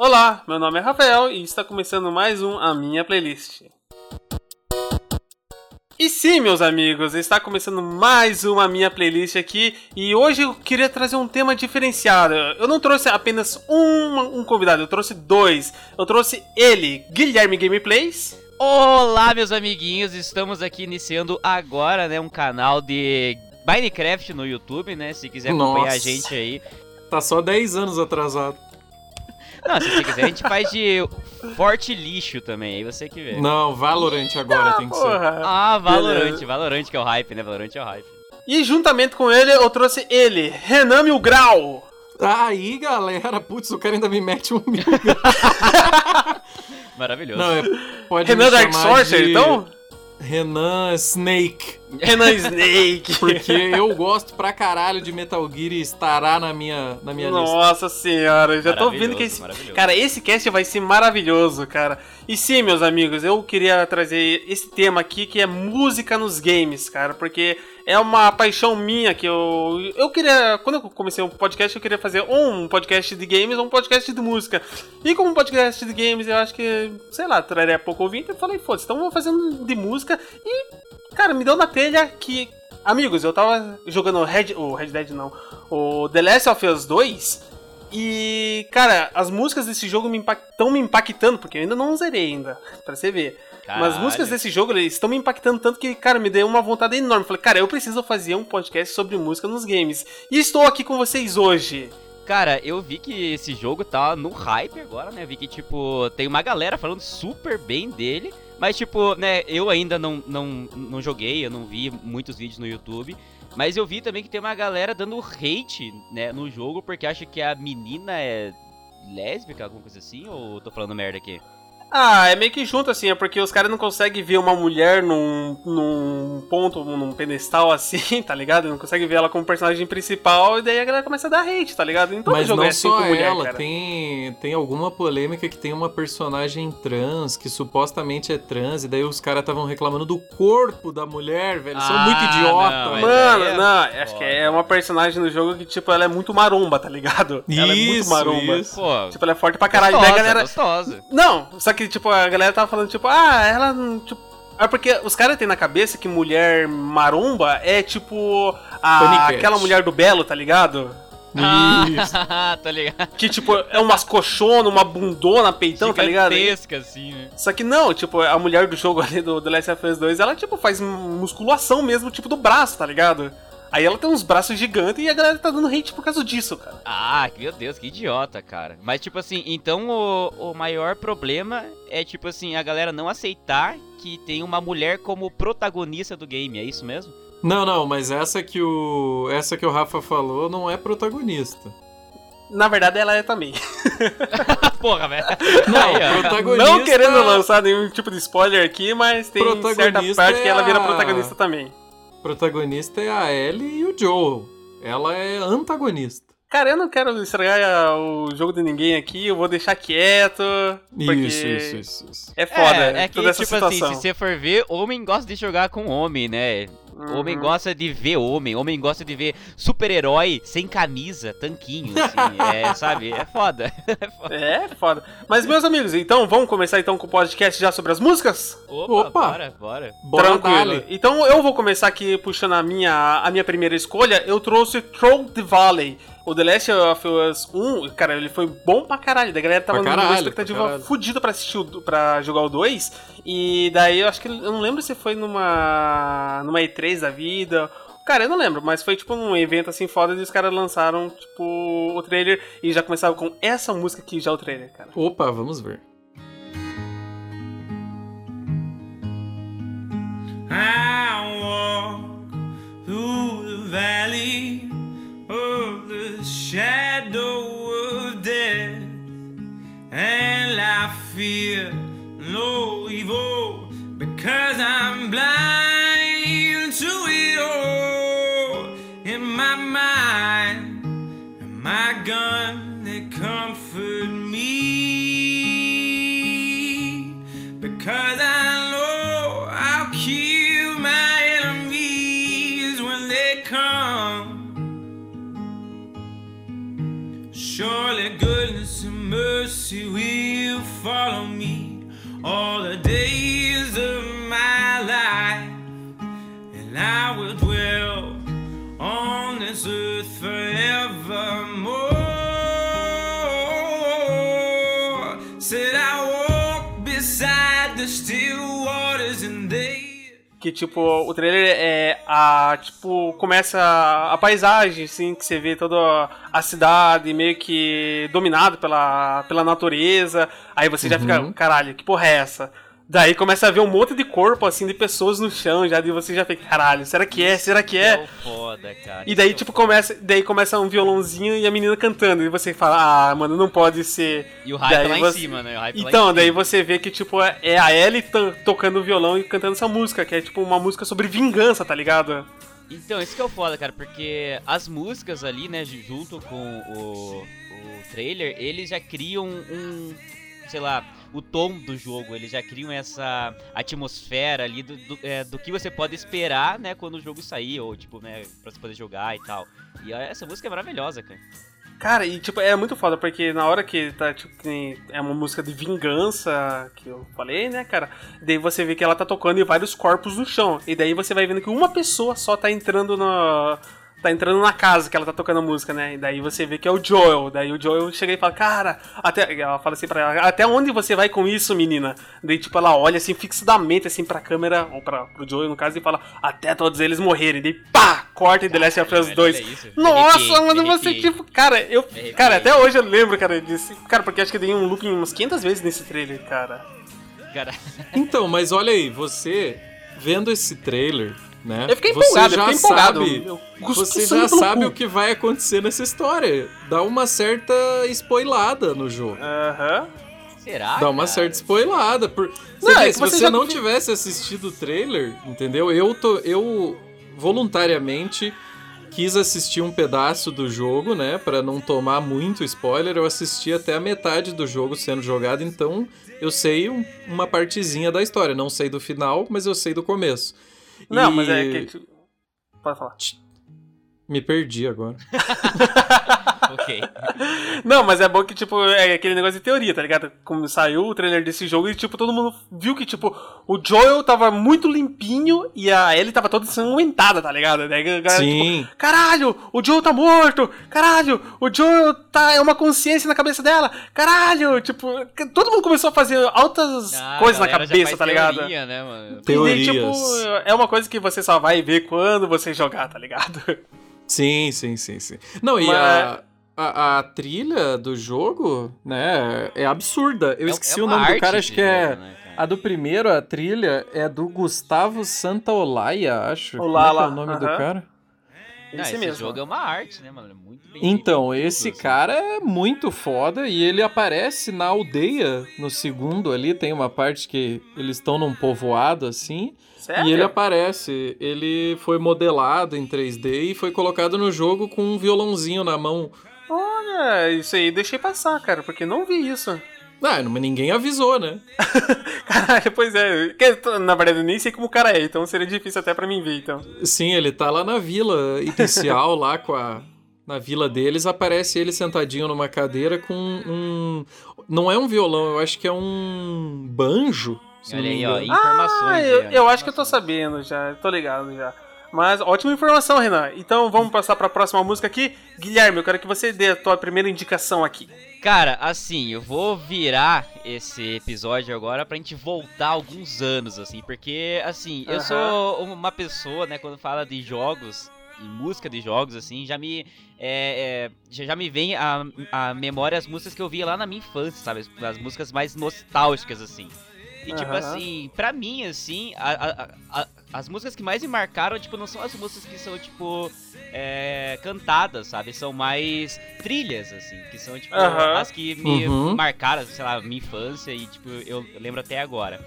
Olá, meu nome é Rafael e está começando mais um A Minha Playlist. E sim, meus amigos, está começando mais uma minha playlist aqui e hoje eu queria trazer um tema diferenciado. Eu não trouxe apenas um, um convidado, eu trouxe dois. Eu trouxe ele, Guilherme Gameplays. Olá, meus amiguinhos, estamos aqui iniciando agora, né, um canal de Minecraft no YouTube, né? Se quiser acompanhar Nossa. a gente aí. Tá só 10 anos atrasado. Não, se você quiser, a gente faz de forte lixo também, aí você que vê. Não, Valorant agora tem que porra. ser. Ah, Valorant, Valorant que é o hype, né? Valorant é o hype. E juntamente com ele, eu trouxe ele, Renan Milgrau. Aí, galera, putz, o cara ainda me mete um mil. Maravilhoso. Não, é, pode Renan Dark Sorcerer, de... então? Renan Snake. Renan Snake. Porque eu gosto pra caralho de Metal Gear e estará na minha, na minha Nossa lista. Nossa senhora, já tô vendo que esse. Cara, esse cast vai ser maravilhoso, cara. E sim, meus amigos, eu queria trazer esse tema aqui que é música nos games, cara, porque é uma paixão minha que eu. Eu queria. Quando eu comecei um podcast, eu queria fazer um podcast de games ou um podcast de música. E como podcast de games, eu acho que, sei lá, traria pouco ouvinte, eu falei, foda-se, então vou fazendo de música. E, cara, me deu na telha que. Amigos, eu tava jogando Red. O Red Dead não. O The Last of Us 2. E, cara, as músicas desse jogo me estão me impactando, porque eu ainda não zerei ainda, pra você ver. Caralho. Mas as músicas desse jogo estão me impactando tanto que, cara, me deu uma vontade enorme. Falei, cara, eu preciso fazer um podcast sobre música nos games. E estou aqui com vocês hoje. Cara, eu vi que esse jogo tá no hype agora, né? Vi que, tipo, tem uma galera falando super bem dele. Mas, tipo, né, eu ainda não, não, não joguei, eu não vi muitos vídeos no YouTube. Mas eu vi também que tem uma galera dando hate, né, no jogo, porque acha que a menina é lésbica, alguma coisa assim, ou tô falando merda aqui? Ah, é meio que junto, assim, é porque os caras não conseguem ver uma mulher num, num ponto, num pedestal assim, tá ligado? Não conseguem ver ela como personagem principal e daí a galera começa a dar hate, tá ligado? Então Mas não é assim só mulher, ela, tem, tem alguma polêmica que tem uma personagem trans, que supostamente é trans, e daí os caras estavam reclamando do corpo da mulher, velho. São ah, muito idiota. Não, Mano, é... não, acho que é uma personagem no jogo que, tipo, ela é muito maromba, tá ligado? Isso, ela é muito maromba. Isso. Pô, tipo, ela é forte pra caralho. Gostosa, daí a galera... gostosa. Não, só que que, tipo, a galera tava falando, tipo, ah, ela. Tipo, é porque os caras têm na cabeça que mulher maromba é tipo a, aquela mulher do Belo, tá ligado? Isso. Ah, tá ligado. Que, tipo, é umas coxonas, uma bundona, peitão, tá ligado? assim, né? Só que não, tipo, a mulher do jogo ali do The Last of Us 2, ela, tipo, faz musculação mesmo, tipo, do braço, tá ligado? Aí ela tem uns braços gigantes e a galera tá dando hate por causa disso, cara. Ah, meu Deus, que idiota, cara. Mas, tipo assim, então o, o maior problema é, tipo assim, a galera não aceitar que tem uma mulher como protagonista do game, é isso mesmo? Não, não, mas essa que o. Essa que o Rafa falou não é protagonista. Na verdade, ela é também. Porra, velho. Não, protagonista... não querendo lançar nenhum tipo de spoiler aqui, mas tem certa parte que ela vira protagonista também protagonista é a Ellie e o Joel. Ela é antagonista. Cara, eu não quero estragar o jogo de ninguém aqui, eu vou deixar quieto. Isso, isso, isso, isso, É foda. É, é que, tipo situação. assim, se você for ver, homem gosta de jogar com homem, né? Uhum. Homem gosta de ver homem, homem gosta de ver super-herói sem camisa, tanquinho, assim, é, sabe? É foda. é foda. É foda. Mas, meus amigos, então, vamos começar então com o podcast já sobre as músicas? Opa, Opa. bora, bora. Tranquilo. Então, eu vou começar aqui puxando a minha, a minha primeira escolha. Eu trouxe Troll the Valley. O The Last of Us 1, cara, ele foi bom pra caralho. Da galera tava numa expectativa fodida pra assistir, o, pra jogar o 2. E daí eu acho que. Eu não lembro se foi numa. numa E3 da vida. Cara, eu não lembro, mas foi tipo um evento assim foda e os caras lançaram, tipo, o trailer e já começava com essa música aqui, já o trailer, cara. Opa, vamos ver. I walk through the valley of the shadow of death, and I fear no evil because I'm blind to it all. In my mind, and my gun that comfort me because I know I'll kill my enemies when they come. Goodness and mercy will follow me all the days of my life, and I will dwell on this earth forevermore. Que tipo o trailer é a tipo começa a, paisagem assim que você vê toda a cidade meio que dominada pela pela natureza aí você uhum. já fica caralho que porra é essa Daí começa a ver um monte de corpo, assim, de pessoas no chão, já de você já fica, caralho, será que é? Será que é? Foda, cara. E daí, tipo, começa. Daí começa um violãozinho e a menina cantando. E você fala, ah, mano, não pode ser. E o hype daí lá você... em cima, né? Então, daí você vê que, tipo, é a Ellie tocando violão e cantando essa música, que é tipo uma música sobre vingança, tá ligado? Então, isso que é o foda, cara, porque as músicas ali, né, junto com o, o trailer, eles já criam um, sei lá, o tom do jogo, eles já criam essa atmosfera ali do, do, é, do, que você pode esperar, né, quando o jogo sair, ou tipo, né, pra você poder jogar e tal. E essa música é maravilhosa, cara. Cara, e tipo, é muito foda, porque na hora que tá, tipo, é uma música de vingança, que eu falei, né, cara? Daí você vê que ela tá tocando e vários corpos no chão. E daí você vai vendo que uma pessoa só tá entrando no, tá entrando na casa que ela tá tocando a música, né? E daí você vê que é o Joel. Daí o Joel chega e fala, cara, até. Ela fala assim pra ela, até onde você vai com isso, menina? Daí, tipo, ela olha assim, fixadamente assim pra câmera, ou pra, pro Joel no caso, e fala, até todos eles morrerem. Daí, pá! Corta e The Last of Us 2. Nossa, mano, você, tipo, cara, eu. Cara, até hoje eu lembro, cara, disso. Cara, porque acho que dei um looping umas 500 vezes nesse trailer, cara. Cara. Então, mas olha aí, você vendo esse trailer né? Eu fiquei empolgado, você já empolgado. Sabe, você já sabe o que vai acontecer nessa história. Dá uma certa spoilada no jogo. Aham. Será? Dá uma certa spoilada. Por... Não, vê, é se você, você não tivesse assistido o trailer, entendeu? Eu, tô, eu voluntariamente quis assistir um pedaço do jogo, né? para não tomar muito spoiler. Eu assisti até a metade do jogo sendo jogado, então eu sei um, uma partezinha da história. Não sei do final, mas eu sei do começo. Não, e... mas é que. Pode falar. Me perdi agora. ok. Não, mas é bom que, tipo, é aquele negócio de teoria, tá ligado? Como saiu o trailer desse jogo e, tipo, todo mundo viu que, tipo, o Joel tava muito limpinho e a Ellie tava toda ensanguentada, tá ligado? Daí a galera, Sim. tipo, caralho, o Joel tá morto! Caralho, o Joel tá. É uma consciência na cabeça dela! Caralho! Tipo, todo mundo começou a fazer altas ah, coisas na cabeça, tá ligado? Teoria, né, mano? Teorias. E, tipo, é uma coisa que você só vai ver quando você jogar, tá ligado? Sim, sim, sim, sim. Não, Mas... e a, a, a, trilha do jogo, né, é absurda. Eu é, esqueci é o nome do cara, acho que é. Jogo, né, a do primeiro, a trilha, é do Gustavo Santaolalla, acho. Olá, Como é, é o nome uh -huh. do cara? Não, esse, mesmo. jogo é uma arte, né, mano? É muito bem Então, esse assim. cara é muito foda e ele aparece na aldeia no segundo ali. Tem uma parte que eles estão num povoado assim. Sério? E ele aparece. Ele foi modelado em 3D e foi colocado no jogo com um violãozinho na mão. Olha, isso aí deixei passar, cara, porque não vi isso. Ah, mas ninguém avisou, né? Caralho, pois é. Na verdade, eu nem sei como o cara é, então seria difícil até para mim ver, então. Sim, ele tá lá na vila inicial, lá com a. Na vila deles, aparece ele sentadinho numa cadeira com um. Não é um violão, eu acho que é um banjo. Olha aí, ó, informações. Ah, eu, eu acho que eu tô sabendo já, tô ligado já. Mas ótima informação, Renan. Então vamos passar para a próxima música aqui. Guilherme, eu quero que você dê a tua primeira indicação aqui. Cara, assim, eu vou virar esse episódio agora pra gente voltar alguns anos, assim, porque, assim, eu sou uma pessoa, né, quando fala de jogos e música de jogos, assim, já me. É, é, já me vem a, a memória as músicas que eu via lá na minha infância, sabe? As músicas mais nostálgicas, assim. E, tipo assim, pra mim, assim, a, a, a, as músicas que mais me marcaram, tipo, não são as músicas que são, tipo, é, cantadas, sabe? São mais trilhas, assim, que são, tipo, as que me uhum. marcaram, sei lá, minha infância e, tipo, eu lembro até agora.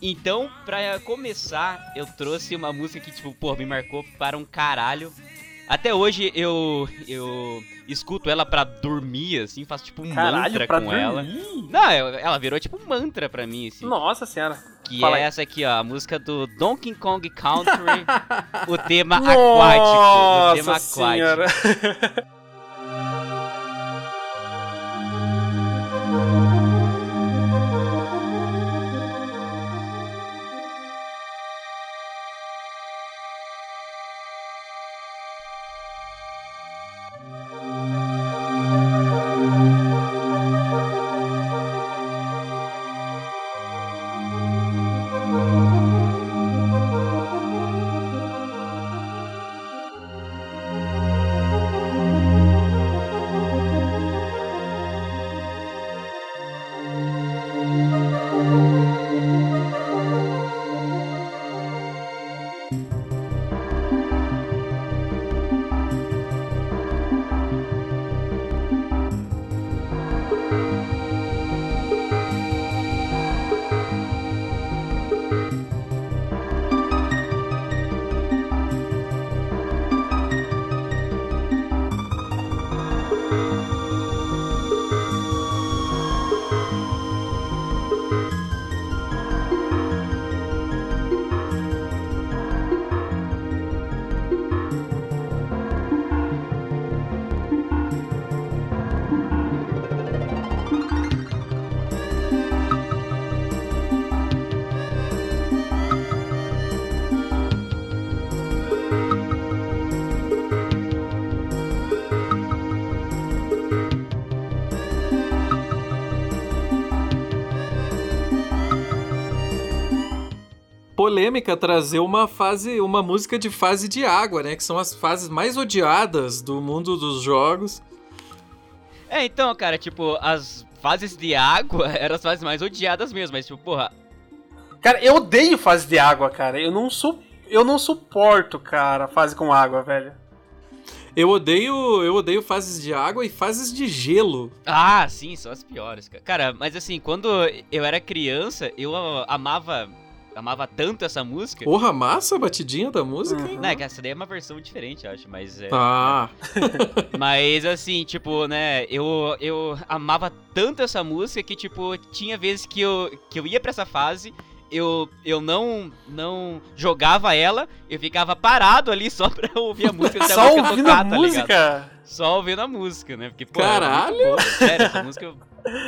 Então, pra começar, eu trouxe uma música que, tipo, pô, me marcou para um caralho. Até hoje eu eu escuto ela pra dormir, assim, faço tipo um Caralho, mantra com dormir? ela. Não, ela virou tipo um mantra pra mim, assim. Nossa senhora. Que Fala é aí. essa aqui, ó, a música do Donkey Kong Country, o tema aquático. O tema aquático. polêmica trazer uma fase, uma música de fase de água, né? Que são as fases mais odiadas do mundo dos jogos. É, então, cara, tipo, as fases de água eram as fases mais odiadas mesmo, mas tipo, porra. Cara, eu odeio fase de água, cara. Eu não su eu não suporto, cara, fase com água, velho. Eu odeio, eu odeio fases de água e fases de gelo. Ah, sim, são as piores, cara. Cara, mas assim, quando eu era criança, eu amava amava tanto essa música. Porra, massa a batidinha da música, hein? Não, é que essa daí é uma versão diferente, eu acho, mas é. Ah! mas assim, tipo, né, eu, eu amava tanto essa música que, tipo, tinha vezes que eu, que eu ia pra essa fase eu, eu não não jogava ela, eu ficava parado ali só pra ouvir a música. só a música ouvindo tocar, a tá música? Ligado? Só ouvindo a música, né? Porque, pô, Caralho! sério, essa música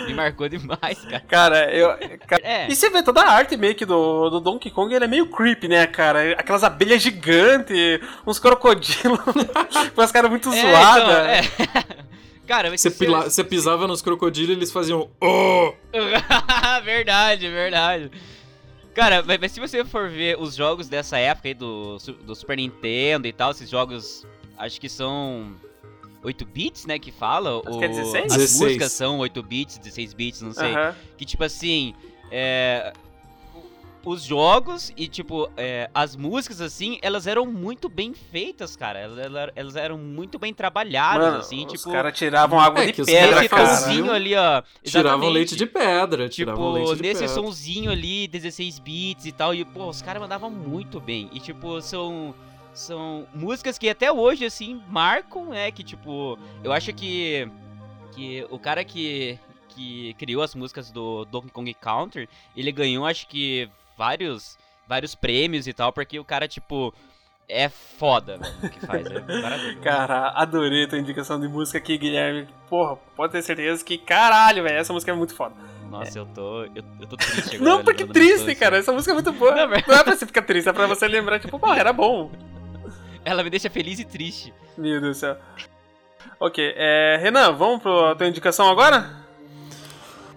me marcou demais, cara. Cara, eu. Cara, é. E você vê toda a arte meio que do, do Donkey Kong, ele é meio creepy, né, cara? Aquelas abelhas gigantes, uns crocodilos, umas caras muito é, zoadas. Então, é. Cara, você, pila, você pisava nos crocodilos e eles faziam. Oh! verdade, verdade. Cara, mas se você for ver os jogos dessa época aí do, do Super Nintendo e tal, esses jogos acho que são 8 bits, né, que fala. Acho que é 16? As 16. músicas são 8 bits, 16 bits, não sei. Que tipo assim, é, os jogos e, tipo, é, as músicas, assim, elas eram muito bem feitas, cara. Elas, elas eram muito bem trabalhadas, Mano, assim, os tipo... Os caras tiravam água é, de pedra, cara. Sonzinho ali, ó. Tiravam leite de pedra, tipo, leite de nesse pedra. sonzinho ali, 16 bits e tal, e, pô, os caras mandavam muito bem. E, tipo, são... São músicas que até hoje, assim, marcam, né? Que, tipo, eu acho que... Que o cara que, que criou as músicas do Donkey Kong Country, ele ganhou, acho que, vários, vários prêmios e tal, porque o cara, tipo, é foda, velho, o que faz. É maravilhoso. Cara, adorei a tua indicação de música aqui, Guilherme. Porra, pode ter certeza que, caralho, velho, essa música é muito foda. Nossa, é. eu tô. Eu, eu tô triste agora. Não, porque triste, cara. Essa música é muito boa. Não, não é pra você ficar triste, é pra você lembrar, tipo, pô, era bom. Ela me deixa feliz e triste. Meu Deus do céu. Ok, é, Renan, vamos pra tua indicação agora?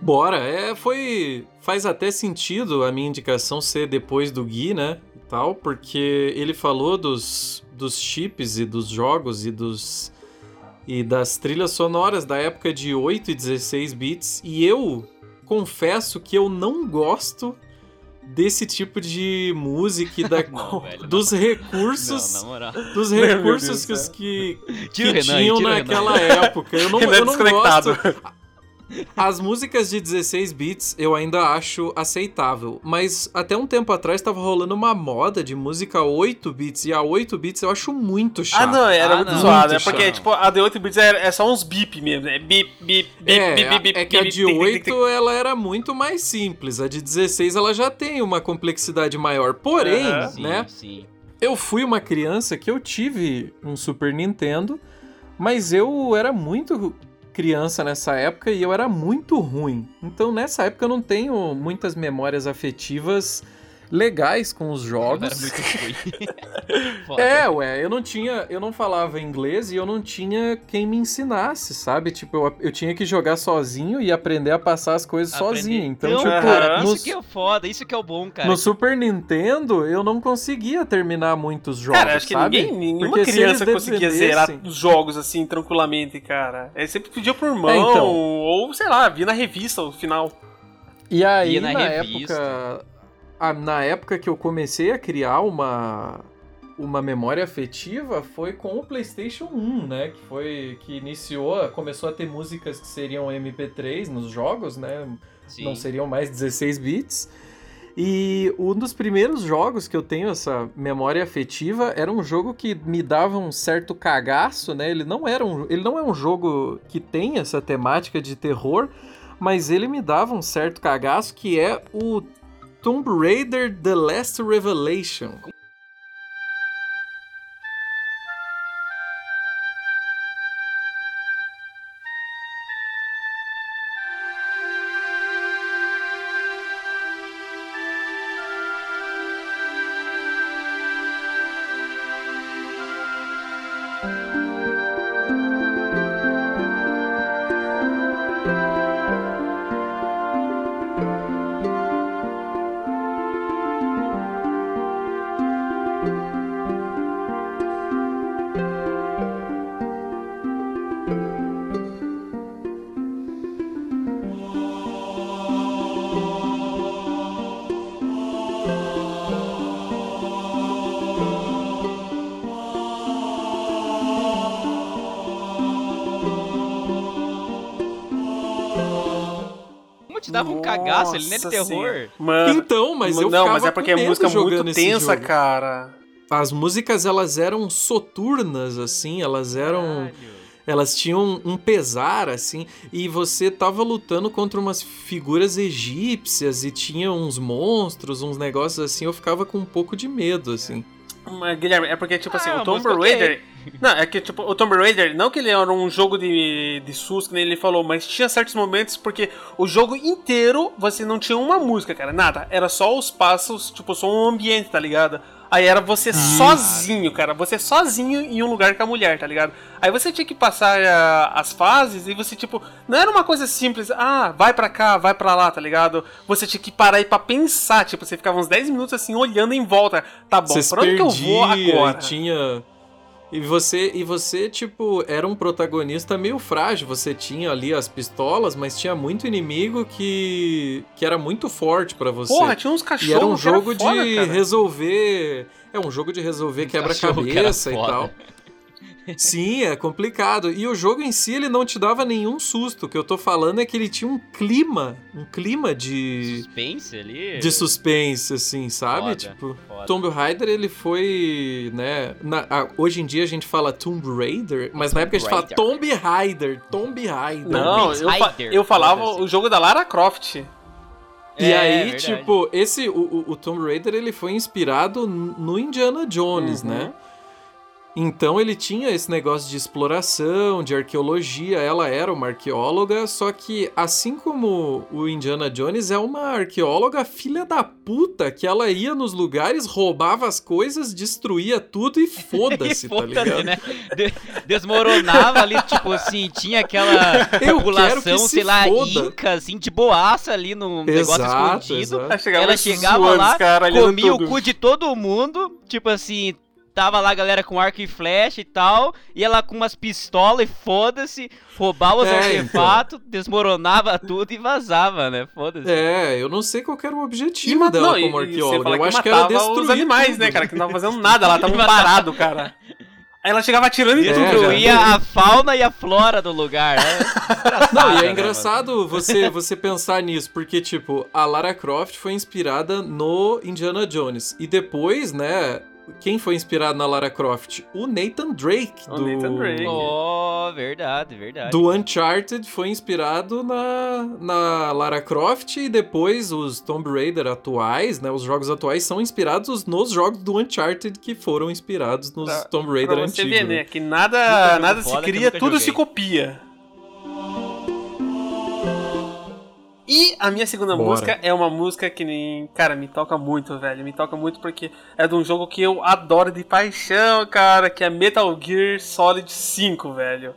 Bora, é, foi. Faz até sentido a minha indicação ser depois do Gui, né? E tal, porque ele falou dos, dos chips e dos jogos e dos. e das trilhas sonoras da época de 8 e 16 bits, e eu confesso que eu não gosto desse tipo de música e da, não, velho, dos não. recursos não, dos recursos Deus, que, que, que Renan, tinham naquela época. Eu não, eu não gosto. As músicas de 16 bits eu ainda acho aceitável, mas até um tempo atrás tava rolando uma moda de música 8 bits e a 8 bits eu acho muito chato. Ah, não, era ah, muito zoado, é porque tipo, a de 8 bits é, é só uns bip mesmo, né? Bip, bip, bip, é, bip, bip, É que a de 8 ela era muito mais simples, a de 16 ela já tem uma complexidade maior. Porém, né? Sim. Eu fui uma criança que eu tive um Super Nintendo, mas eu era muito criança nessa época e eu era muito ruim. Então nessa época eu não tenho muitas memórias afetivas legais com os jogos. Era muito ruim. é, ué, eu não tinha, eu não falava inglês e eu não tinha quem me ensinasse, sabe? Tipo, eu, eu tinha que jogar sozinho e aprender a passar as coisas aprender. sozinho. Então, então tipo, cara, no, isso que é foda, isso que é o bom, cara. No Super Nintendo, eu não conseguia terminar muitos jogos, Cara, acho que sabe? ninguém, nenhuma Porque criança conseguia zerar os jogos assim tranquilamente, cara. É sempre pedia pro irmão é, então. ou sei lá, via na revista o final. E aí, na, na época, na época que eu comecei a criar uma, uma memória afetiva foi com o PlayStation 1, né? Que foi que iniciou, começou a ter músicas que seriam MP3 nos jogos, né? Sim. Não seriam mais 16 bits. E um dos primeiros jogos que eu tenho essa memória afetiva era um jogo que me dava um certo cagaço, né? Ele não era um, ele não é um jogo que tem essa temática de terror, mas ele me dava um certo cagaço que é o Tomb Raider The Last Revelation. Cagaço, ele nem é de terror. Mano, então, mas eu Não, mas é porque é música muito tensa, cara. As músicas, elas eram soturnas, assim, elas eram... Caralho. Elas tinham um pesar, assim, e você tava lutando contra umas figuras egípcias e tinha uns monstros, uns negócios assim, eu ficava com um pouco de medo, assim. Mas, Guilherme, é porque, tipo assim, ah, o Tomb Raider. Não, é que, tipo, o Tomb Raider, não que ele era um jogo de, de SUS, que nem ele falou, mas tinha certos momentos porque o jogo inteiro você não tinha uma música, cara, nada. Era só os passos, tipo, só um ambiente, tá ligado? Aí era você ah. sozinho, cara. Você sozinho em um lugar com a mulher, tá ligado? Aí você tinha que passar uh, as fases e você, tipo, não era uma coisa simples, ah, vai pra cá, vai pra lá, tá ligado? Você tinha que parar aí pra pensar, tipo, você ficava uns 10 minutos assim, olhando em volta. Tá bom, pra onde que eu vou agora? Tinha e você, e você, tipo, era um protagonista meio frágil. Você tinha ali as pistolas, mas tinha muito inimigo que, que era muito forte para você. Porra, tinha uns cachorros. E era um jogo era foda, de cara. resolver. É um jogo de resolver quebra-cabeça e tal. Sim, é complicado. E o jogo em si, ele não te dava nenhum susto. O que eu tô falando é que ele tinha um clima, um clima de... Suspense ali? De suspense, assim, sabe? Foda, tipo, foda. Tomb Raider, ele foi, né... Na, a, hoje em dia a gente fala Tomb Raider, mas Tomb na época a gente fala Tomb Raider, Tomb Raider. Não, eu, fa eu falava o jogo da Lara Croft. E é, aí, verdade. tipo, esse, o, o, Tomb Raider, ele foi inspirado no Indiana Jones, uhum. né? Então ele tinha esse negócio de exploração, de arqueologia, ela era uma arqueóloga, só que assim como o Indiana Jones é uma arqueóloga filha da puta, que ela ia nos lugares, roubava as coisas, destruía tudo e foda-se, tá ligado? Né? desmoronava ali, tipo assim, tinha aquela população, sei lá, inca, assim, de boaça ali no exato, negócio escondido. Exato. Ela chegava lá, cara, comia o cu de todo mundo, tipo assim, tava lá a galera com arco e flecha e tal, e ela com umas pistolas e foda-se, roubava os é, artefatos, então. desmoronava tudo e vazava, né? Foda-se. É, eu não sei qual era o objetivo dela como arqueóloga. Eu acho que era destruir os animais, tudo. né, cara? Que não tava fazendo nada, ela tava parado, cara. Aí ela chegava atirando em é. Destruía a fauna e a flora do lugar, né? Não, e é né, engraçado você, você pensar nisso, porque, tipo, a Lara Croft foi inspirada no Indiana Jones. E depois, né, quem foi inspirado na Lara Croft? O Nathan Drake. O do... Nathan Drake. Oh, verdade, verdade. Do Uncharted foi inspirado na, na Lara Croft e depois os Tomb Raider atuais, né? Os jogos atuais são inspirados nos jogos do Uncharted que foram inspirados nos pra, Tomb Raider pra você antigos. Ver, né? né? Que nada, nada se cria, tudo joguei. se copia. E a minha segunda Bora. música é uma música que nem. Cara, me toca muito, velho. Me toca muito porque é de um jogo que eu adoro de paixão, cara, que é Metal Gear Solid 5, velho.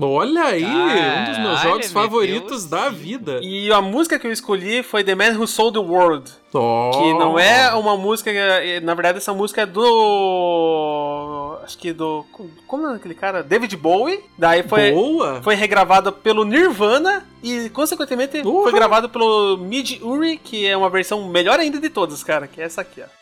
Olha aí, um dos meus jogos favoritos da vida. E a música que eu escolhi foi The Man Who Sold the World. Oh. Que não é uma música. Na verdade, essa música é do. Acho que do. Como é aquele cara? David Bowie. Daí foi. Boa. Foi regravada pelo Nirvana. E, consequentemente, uhum. foi gravado pelo Mid Uri, que é uma versão melhor ainda de todas, cara. Que é essa aqui, ó.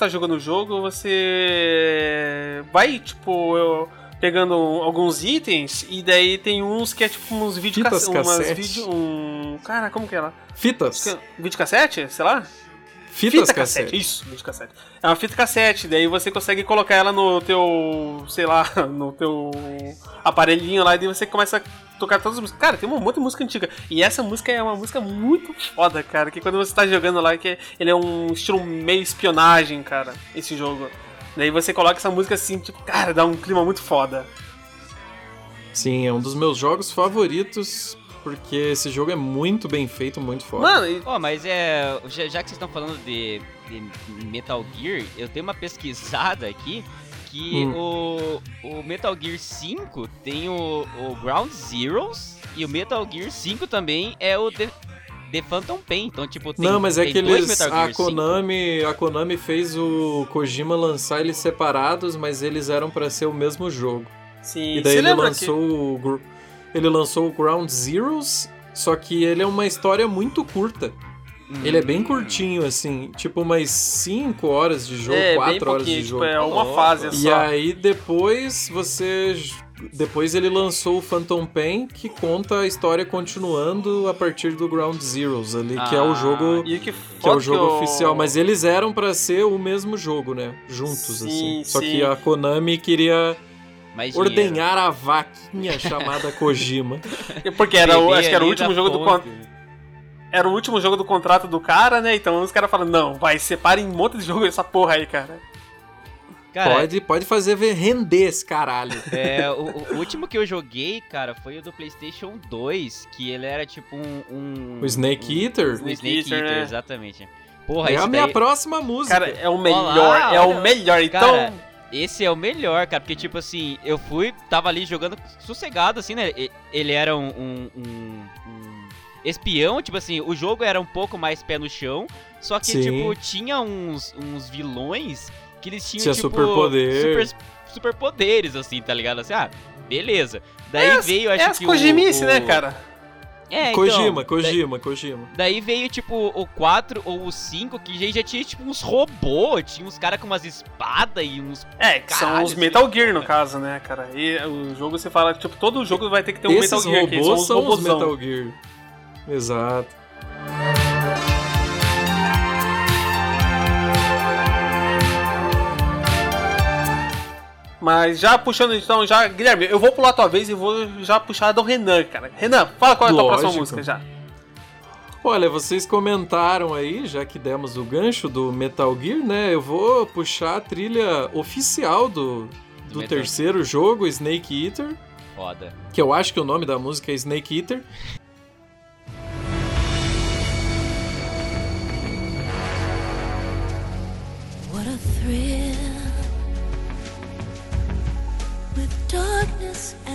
Está jogando o jogo, você vai, tipo, pegando alguns itens e daí tem uns que é tipo uns vídeos cassete. Umas vídeo, um, cara, como que é lá? Fitas. Vídeo cassete, sei lá. Fitas fita cassete. cassete. Isso, fita cassete. É uma fita cassete, daí você consegue colocar ela no teu, sei lá, no teu aparelhinho lá e daí você começa a tocar todas as músicas. Cara, tem um monte de música antiga. E essa música é uma música muito foda, cara. Que quando você tá jogando lá, que ele é um estilo meio espionagem, cara, esse jogo. Daí você coloca essa música assim, tipo, cara, dá um clima muito foda. Sim, é um dos meus jogos favoritos porque esse jogo é muito bem feito, muito foda. Mano, e... oh, mas é. Já, já que vocês estão falando de, de, Metal Gear, eu tenho uma pesquisada aqui que hum. o, o Metal Gear 5 tem o, o Ground Zeroes e o Metal Gear 5 também é o The, The Phantom Pain. Então, tipo, tem Não, mas é que eles. A Konami, a Konami fez o Kojima lançar eles separados, mas eles eram para ser o mesmo jogo. Sim, e daí ele lançou que... o ele lançou o Ground Zeroes, só que ele é uma história muito curta. Hum. Ele é bem curtinho, assim, tipo umas 5 horas de jogo, 4 é, horas de tipo, jogo. É uma fase e só. E aí depois você. Depois ele lançou o Phantom Pain, que conta a história continuando a partir do Ground Zeroes ali, ah, que é o ah, jogo. Que, que, é o jogo oficial. Mas eles eram para ser o mesmo jogo, né? Juntos, sim, assim. Só sim. que a Konami queria mais ordenhar a vaquinha chamada Kojima. Porque era o, acho que era o último jogo do contrato. Era o último jogo do contrato do cara, né? Então os caras falam, não, vai, separem um monte de jogo essa porra aí, cara. Cara, pode, pode fazer render esse caralho. É, o, o, último que eu joguei, cara, foi o do PlayStation 2, que ele era tipo um. um o Snake Eater? Um, o Snake Eater, né? exatamente. Porra, é a minha próxima música. Cara, é o melhor, Olá, é o melhor. Então. Cara, esse é o melhor, cara, porque, tipo assim, eu fui, tava ali jogando sossegado, assim, né? Ele era um, um, um, um espião, tipo assim, o jogo era um pouco mais pé no chão, só que, Sim. tipo, tinha uns, uns vilões que eles tinham, tinha tipo, superpoder. super, superpoderes, assim, tá ligado? Assim, ah, beleza. Daí é veio, acho é que o, o... né, cara? É, Kojima, então, Kojima, daí, Kojima. Daí veio, tipo, o 4 ou o 5, que já, já tinha, tipo, uns robôs, tinha uns caras com umas espadas e uns. É, que são os Metal Gear, no caso, né, cara? E o jogo você fala, tipo, todo jogo vai ter que ter um Esses Metal Gear aqui. São, são os Metal Gear. Exato. Mas já puxando então, já. Guilherme, eu vou pular a tua vez e vou já puxar do Renan, cara. Renan, fala qual é a tua próxima música já. Olha, vocês comentaram aí, já que demos o gancho do Metal Gear, né? Eu vou puxar a trilha oficial do, do, do terceiro jogo, Snake Eater. Foda. Que eu acho que o nome da música é Snake Eater. What a thrill.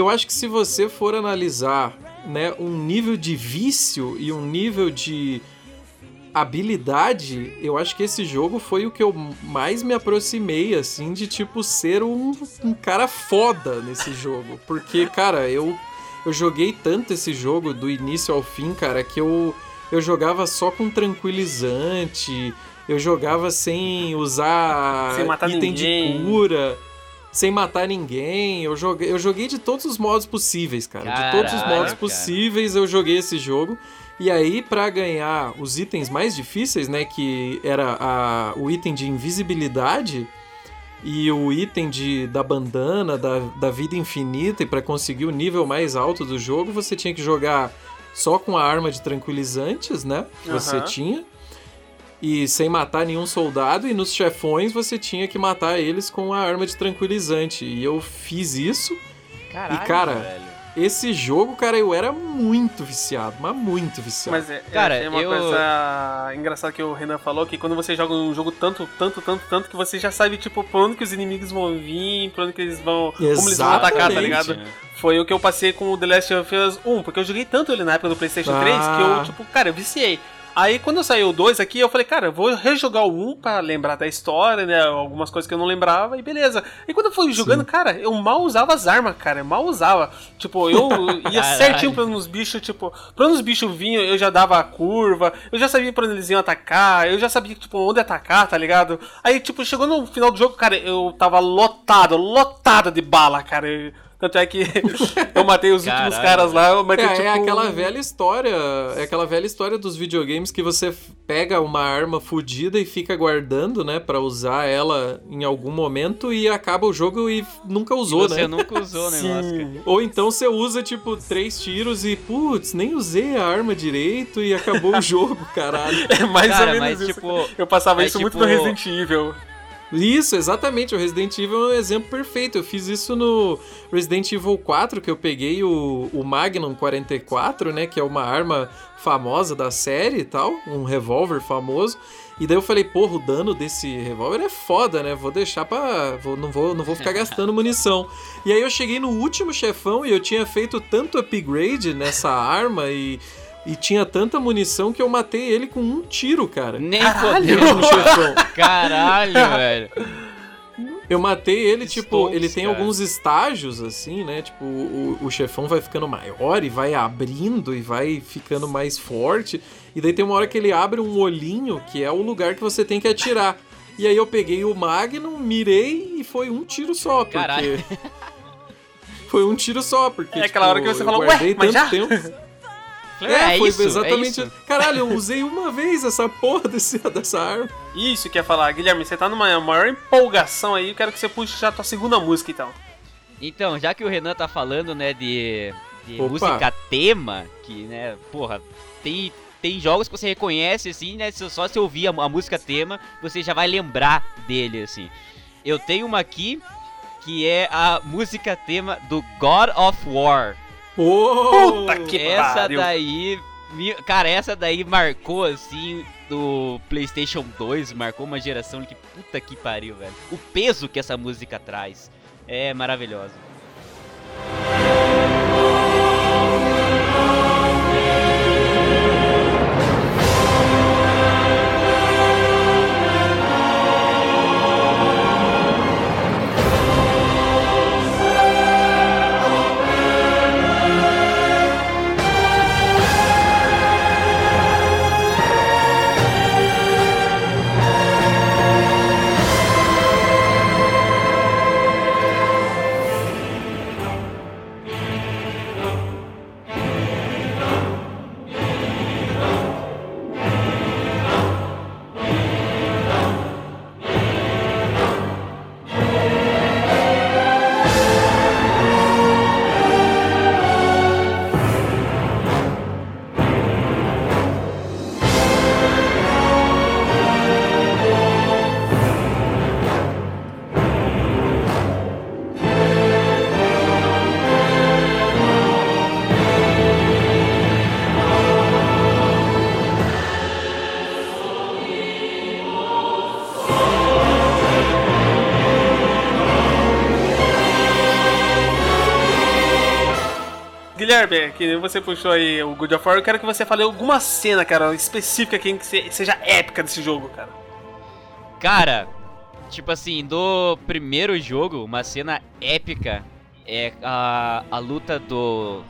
Eu acho que se você for analisar né, um nível de vício e um nível de habilidade, eu acho que esse jogo foi o que eu mais me aproximei, assim, de tipo ser um, um cara foda nesse jogo. Porque, cara, eu, eu joguei tanto esse jogo do início ao fim, cara, que eu, eu jogava só com tranquilizante, eu jogava sem usar sem item ninguém. de cura sem matar ninguém. Eu joguei, eu joguei de todos os modos possíveis, cara. Caralho, de todos os modos cara. possíveis eu joguei esse jogo. E aí, para ganhar os itens mais difíceis, né? Que era a, o item de invisibilidade. e o item de, da bandana, da, da vida infinita, e para conseguir o nível mais alto do jogo, você tinha que jogar só com a arma de tranquilizantes, né? Que você uhum. tinha. E sem matar nenhum soldado, e nos chefões você tinha que matar eles com a arma de tranquilizante. E eu fiz isso. Caralho, e, cara, velho esse jogo, cara, eu era muito viciado, mas muito viciado. Mas é, cara, é uma eu... coisa engraçada que o Renan falou, que quando você joga um jogo tanto, tanto, tanto, tanto, que você já sabe, tipo, pra onde que os inimigos vão vir, pra onde que eles vão... Exatamente. Como eles vão atacar, tá ligado? Foi o que eu passei com o The Last of Us 1, porque eu joguei tanto ele na época do Playstation ah. 3, que eu, tipo, cara, eu viciei. Aí quando saiu o 2 aqui, eu falei, cara, eu vou rejogar o 1 pra lembrar da história, né? Algumas coisas que eu não lembrava e beleza. E quando eu fui jogando, Sim. cara, eu mal usava as armas, cara. Eu mal usava. Tipo, eu ia certinho pra uns bichos, tipo, pra uns bichos vinham, eu já dava a curva, eu já sabia pra onde eles iam atacar, eu já sabia, tipo, onde atacar, tá ligado? Aí, tipo, chegou no final do jogo, cara, eu tava lotado, lotado de bala, cara. Eu, tanto é que eu matei os Caralho. últimos caras lá. Eu matei, é, tipo... é aquela velha história. É aquela velha história dos videogames que você pega uma arma fodida e fica guardando, né? para usar ela em algum momento e acaba o jogo e nunca usou, e você né? Você nunca usou, né, Sim. Ou então você usa, tipo, três tiros e, putz, nem usei a arma direito e acabou o jogo, caralho. É mais Cara, ou menos mas, isso. Tipo, eu passava isso tipo... muito no Resident Evil. Isso, exatamente. O Resident Evil é um exemplo perfeito. Eu fiz isso no Resident Evil 4, que eu peguei o, o Magnum 44, né? Que é uma arma famosa da série e tal, um revólver famoso. E daí eu falei, porra, o dano desse revólver é foda, né? Vou deixar pra. Vou, não, vou, não vou ficar gastando munição. E aí eu cheguei no último chefão e eu tinha feito tanto upgrade nessa arma e e tinha tanta munição que eu matei ele com um tiro, cara. Nem fodendo. Caralho, velho. Eu matei ele, tipo, ele tem cara. alguns estágios, assim, né? Tipo, o, o chefão vai ficando maior e vai abrindo e vai ficando mais forte. E daí tem uma hora que ele abre um olhinho, que é o lugar que você tem que atirar. E aí eu peguei o Magnum, mirei e foi um tiro só, porque. Caralho. Foi um tiro só, porque. É aquela tipo, hora que você falou, ué, mas já? Tempo... É, é foi isso, é exatamente. É Caralho, eu usei uma vez essa porra desse, dessa arma. Isso que ia falar, Guilherme, você tá numa maior empolgação aí, eu quero que você puxe já a tua segunda música então. Então, já que o Renan tá falando, né, de, de música tema, que, né, porra, tem, tem jogos que você reconhece, assim, né, só se ouvir a, a música tema, você já vai lembrar dele, assim. Eu tenho uma aqui, que é a música tema do God of War. Oh, Puta que essa pariu. daí. Cara, essa daí marcou assim do PlayStation 2, marcou uma geração que puta que pariu, velho. O peso que essa música traz é maravilhoso. Que você puxou aí o God of War, eu quero que você fale alguma cena, cara, específica que seja épica desse jogo, cara. Cara, tipo assim, do primeiro jogo, uma cena épica é a, a luta do,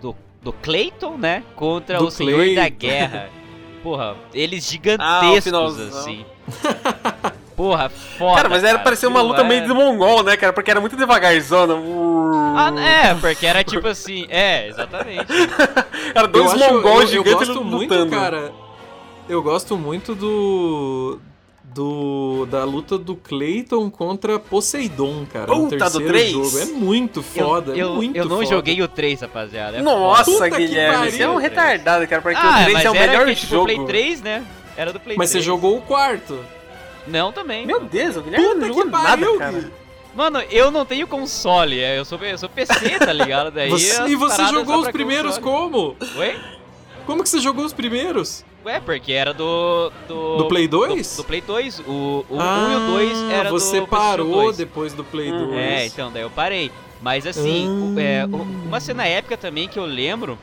do, do Clayton, né? Contra do o Clayton. Senhor da Guerra. Porra, eles gigantescos, ah, assim. Porra, foda. Cara, mas era parecer uma luta é... meio de mongol, né, cara? Porque era muito devagarzona. Ah, é, porque era tipo assim. É, exatamente. era dois mongols gigantes eu gosto muito, lutando. cara. Eu gosto muito do do da luta do Clayton contra Poseidon, cara. Puta, do 3? jogo. É muito foda, eu, é muito Eu não foda. joguei o 3, rapaziada. É Nossa, Puta que Guilherme, você é um retardado, cara, porque ah, o 3 mas é o melhor que, tipo, jogo. Play 3, né? Era do Play Mas 3. você jogou o quarto. Não, também. Meu Deus, o Guilherme Puta não que jogou nada, pariu, cara. Mano, eu não tenho console, é, eu sou, eu sou PC, tá ligado? Daí Você- e você jogou os primeiros console. como? Oi? Como que você jogou os primeiros? Ué, porque era do. Do, Do Play 2? Do, do Play 2. O, o 1 ah, e o 2 era você do PlayStation parou 2. depois do Play Hum. 2. É, então, daí eu parei. Mas assim, Hum. é, uma cena épica também que eu lembro,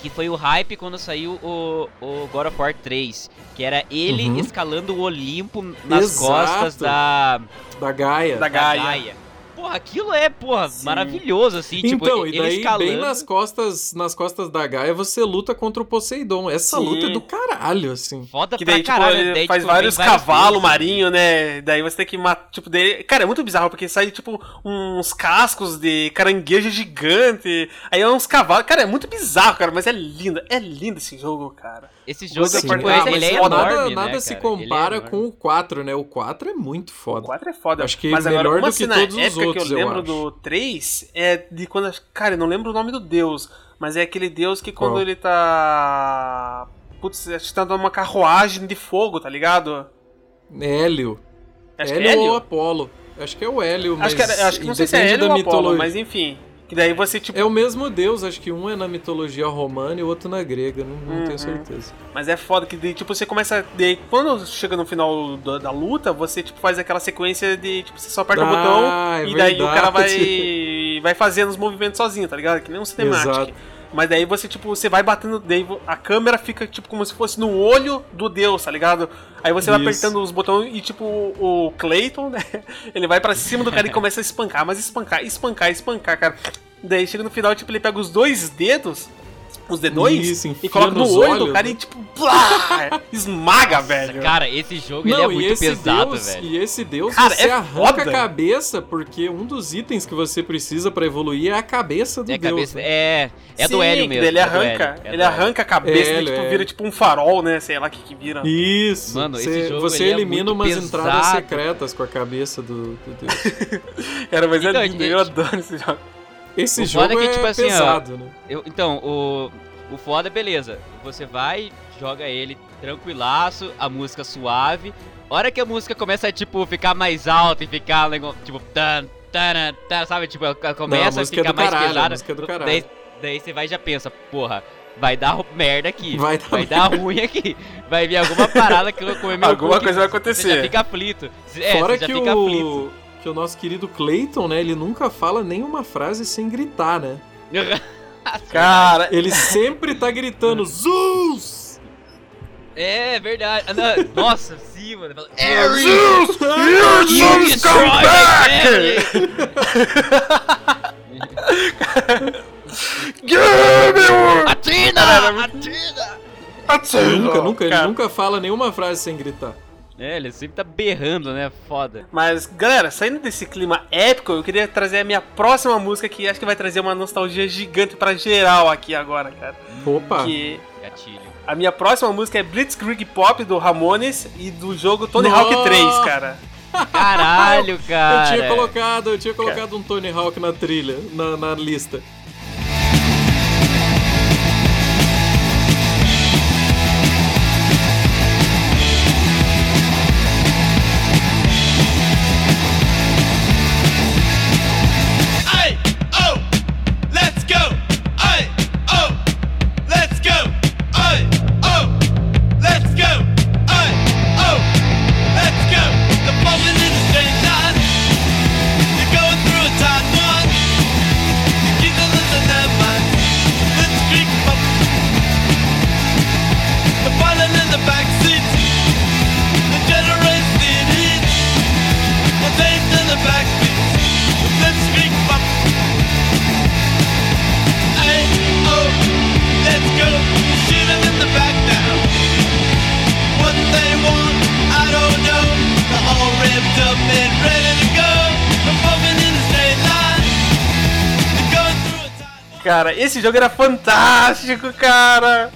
que foi o hype quando saiu o, o God of War 3. Que era ele Uhum. escalando o Olimpo nas Exato. costas da, Da Gaia. Da da Gaia. Porra, aquilo é, porra, Sim. maravilhoso, assim, tipo, Então, e ele daí, escalando. bem nas costas, nas costas da Gaia, você luta contra o Poseidon. Essa Sim. luta é do caralho, assim. Foda Que pra daí, tipo, caralho. ele daí, faz tipo, vários cavalos marinhos, né? Daí você tem que matar, tipo, daí... Cara, é muito bizarro, porque sai, tipo, uns cascos de caranguejo gigante, aí é uns cavalos... Cara, é muito bizarro, cara, mas é lindo. É lindo esse jogo, cara. Esse jogo, Sim, é, tipo, ah, ele, é foda, enorme, nada né, nada se cara? Ele é compara enorme. com o 4, né? O 4 é muito O foda. 4 é foda. Acho que mas agora, melhor uma do que todos os épica outros, que eu eu lembro acho. do 3 é de quando... Cara, eu não lembro o nome do deus, mas é aquele deus que quando Qual? ele tá... Putz, acho que tá numa carruagem de fogo, tá ligado? Hélio. Acho que Hélio, é Hélio. ou Apolo. Acho que é o Hélio, mas Acho que, era, acho que não sei se é da ou Apolo, mitologia. mas enfim. Que daí você, tipo. É o mesmo deus, acho que um é na mitologia romana e o outro na grega, não, não Uhum. tenho certeza. Mas é foda que daí, tipo, você começa. Daí, quando chega no final da, da luta, você tipo, faz aquela sequência de. Tipo, você só aperta o Ah, botão é e daí o cara vai. verdade. vai fazendo os movimentos sozinho, tá ligado? Que nem um cinematic. Mas daí você, tipo, você vai batendo. Daí a câmera fica, tipo, como se fosse no olho do Deus, tá ligado? Aí você vai Isso. apertando os botões e, tipo, o Clayton, né? Ele vai pra cima do cara e começa a espancar, mas espancar, espancar, espancar, cara. Daí chega no final, tipo, ele pega os dois dedos, os dedões, Isso, e coloca no olho do cara né? e, tipo, plá, esmaga, velho. Cara, esse jogo ele Não, é e muito esse pesado, deus, velho. E esse deus, Cara, você é arranca foda. a cabeça, porque um dos itens que você precisa pra evoluir é a cabeça do É, deus. cabeça, né? é, é do Sim, Hélio que mesmo. Ele é do arranca, Hélio, é do ele Hélio. arranca a cabeça Hélio, e, tipo, é. vira tipo um farol, né? Sei lá o que que vira. Isso. Mano, esse você, jogo, você ele é elimina muito umas entradas pesado. secretas com a cabeça do, do deus. Cara, mas Então, é lindo, gente, eu adoro esse jogo. Esse O jogo foda é é, que, tipo assim, ó, pesado, né? Eu- então, o, o foda é beleza. Você vai, joga ele tranquilaço, a música suave. Hora que a música começa a, tipo, ficar mais alta e ficar, tipo, tan, tan, tan, sabe? Tipo, ela Não, a começa a é ficar do mais caralho, a pesada. música é do caralho. Daí, daí você vai e já pensa, porra, vai dar merda aqui. Vai dar vai dar ruim aqui. Vai vir alguma parada que eu vou comer meu Alguma cu coisa vai Você já acontecer. fica aflito. É, Fora que fica aflito. Que o nosso querido Clayton, né, ele nunca fala nenhuma frase sem gritar, né? Cara, Ele sempre tá gritando Zeus! É verdade. Ah, Nossa, sim, mano. Fala, Zeus! You You destroy come back! Give me! Atina! Era Atina! Nunca, nunca, ele nunca fala nenhuma frase sem gritar. É, ele sempre tá berrando, né? Foda. Mas, galera, saindo desse clima épico, eu queria trazer a minha próxima música que acho que vai trazer uma nostalgia gigante pra geral aqui agora, cara. Opa! Que Gatilho. a minha próxima música é Blitzkrieg Pop do Ramones e do jogo Tony Nossa! Hawk 3, cara. Caralho, cara. Eu tinha colocado, eu tinha colocado um Tony Hawk na trilha, na, na lista. Esse jogo era fantástico, cara.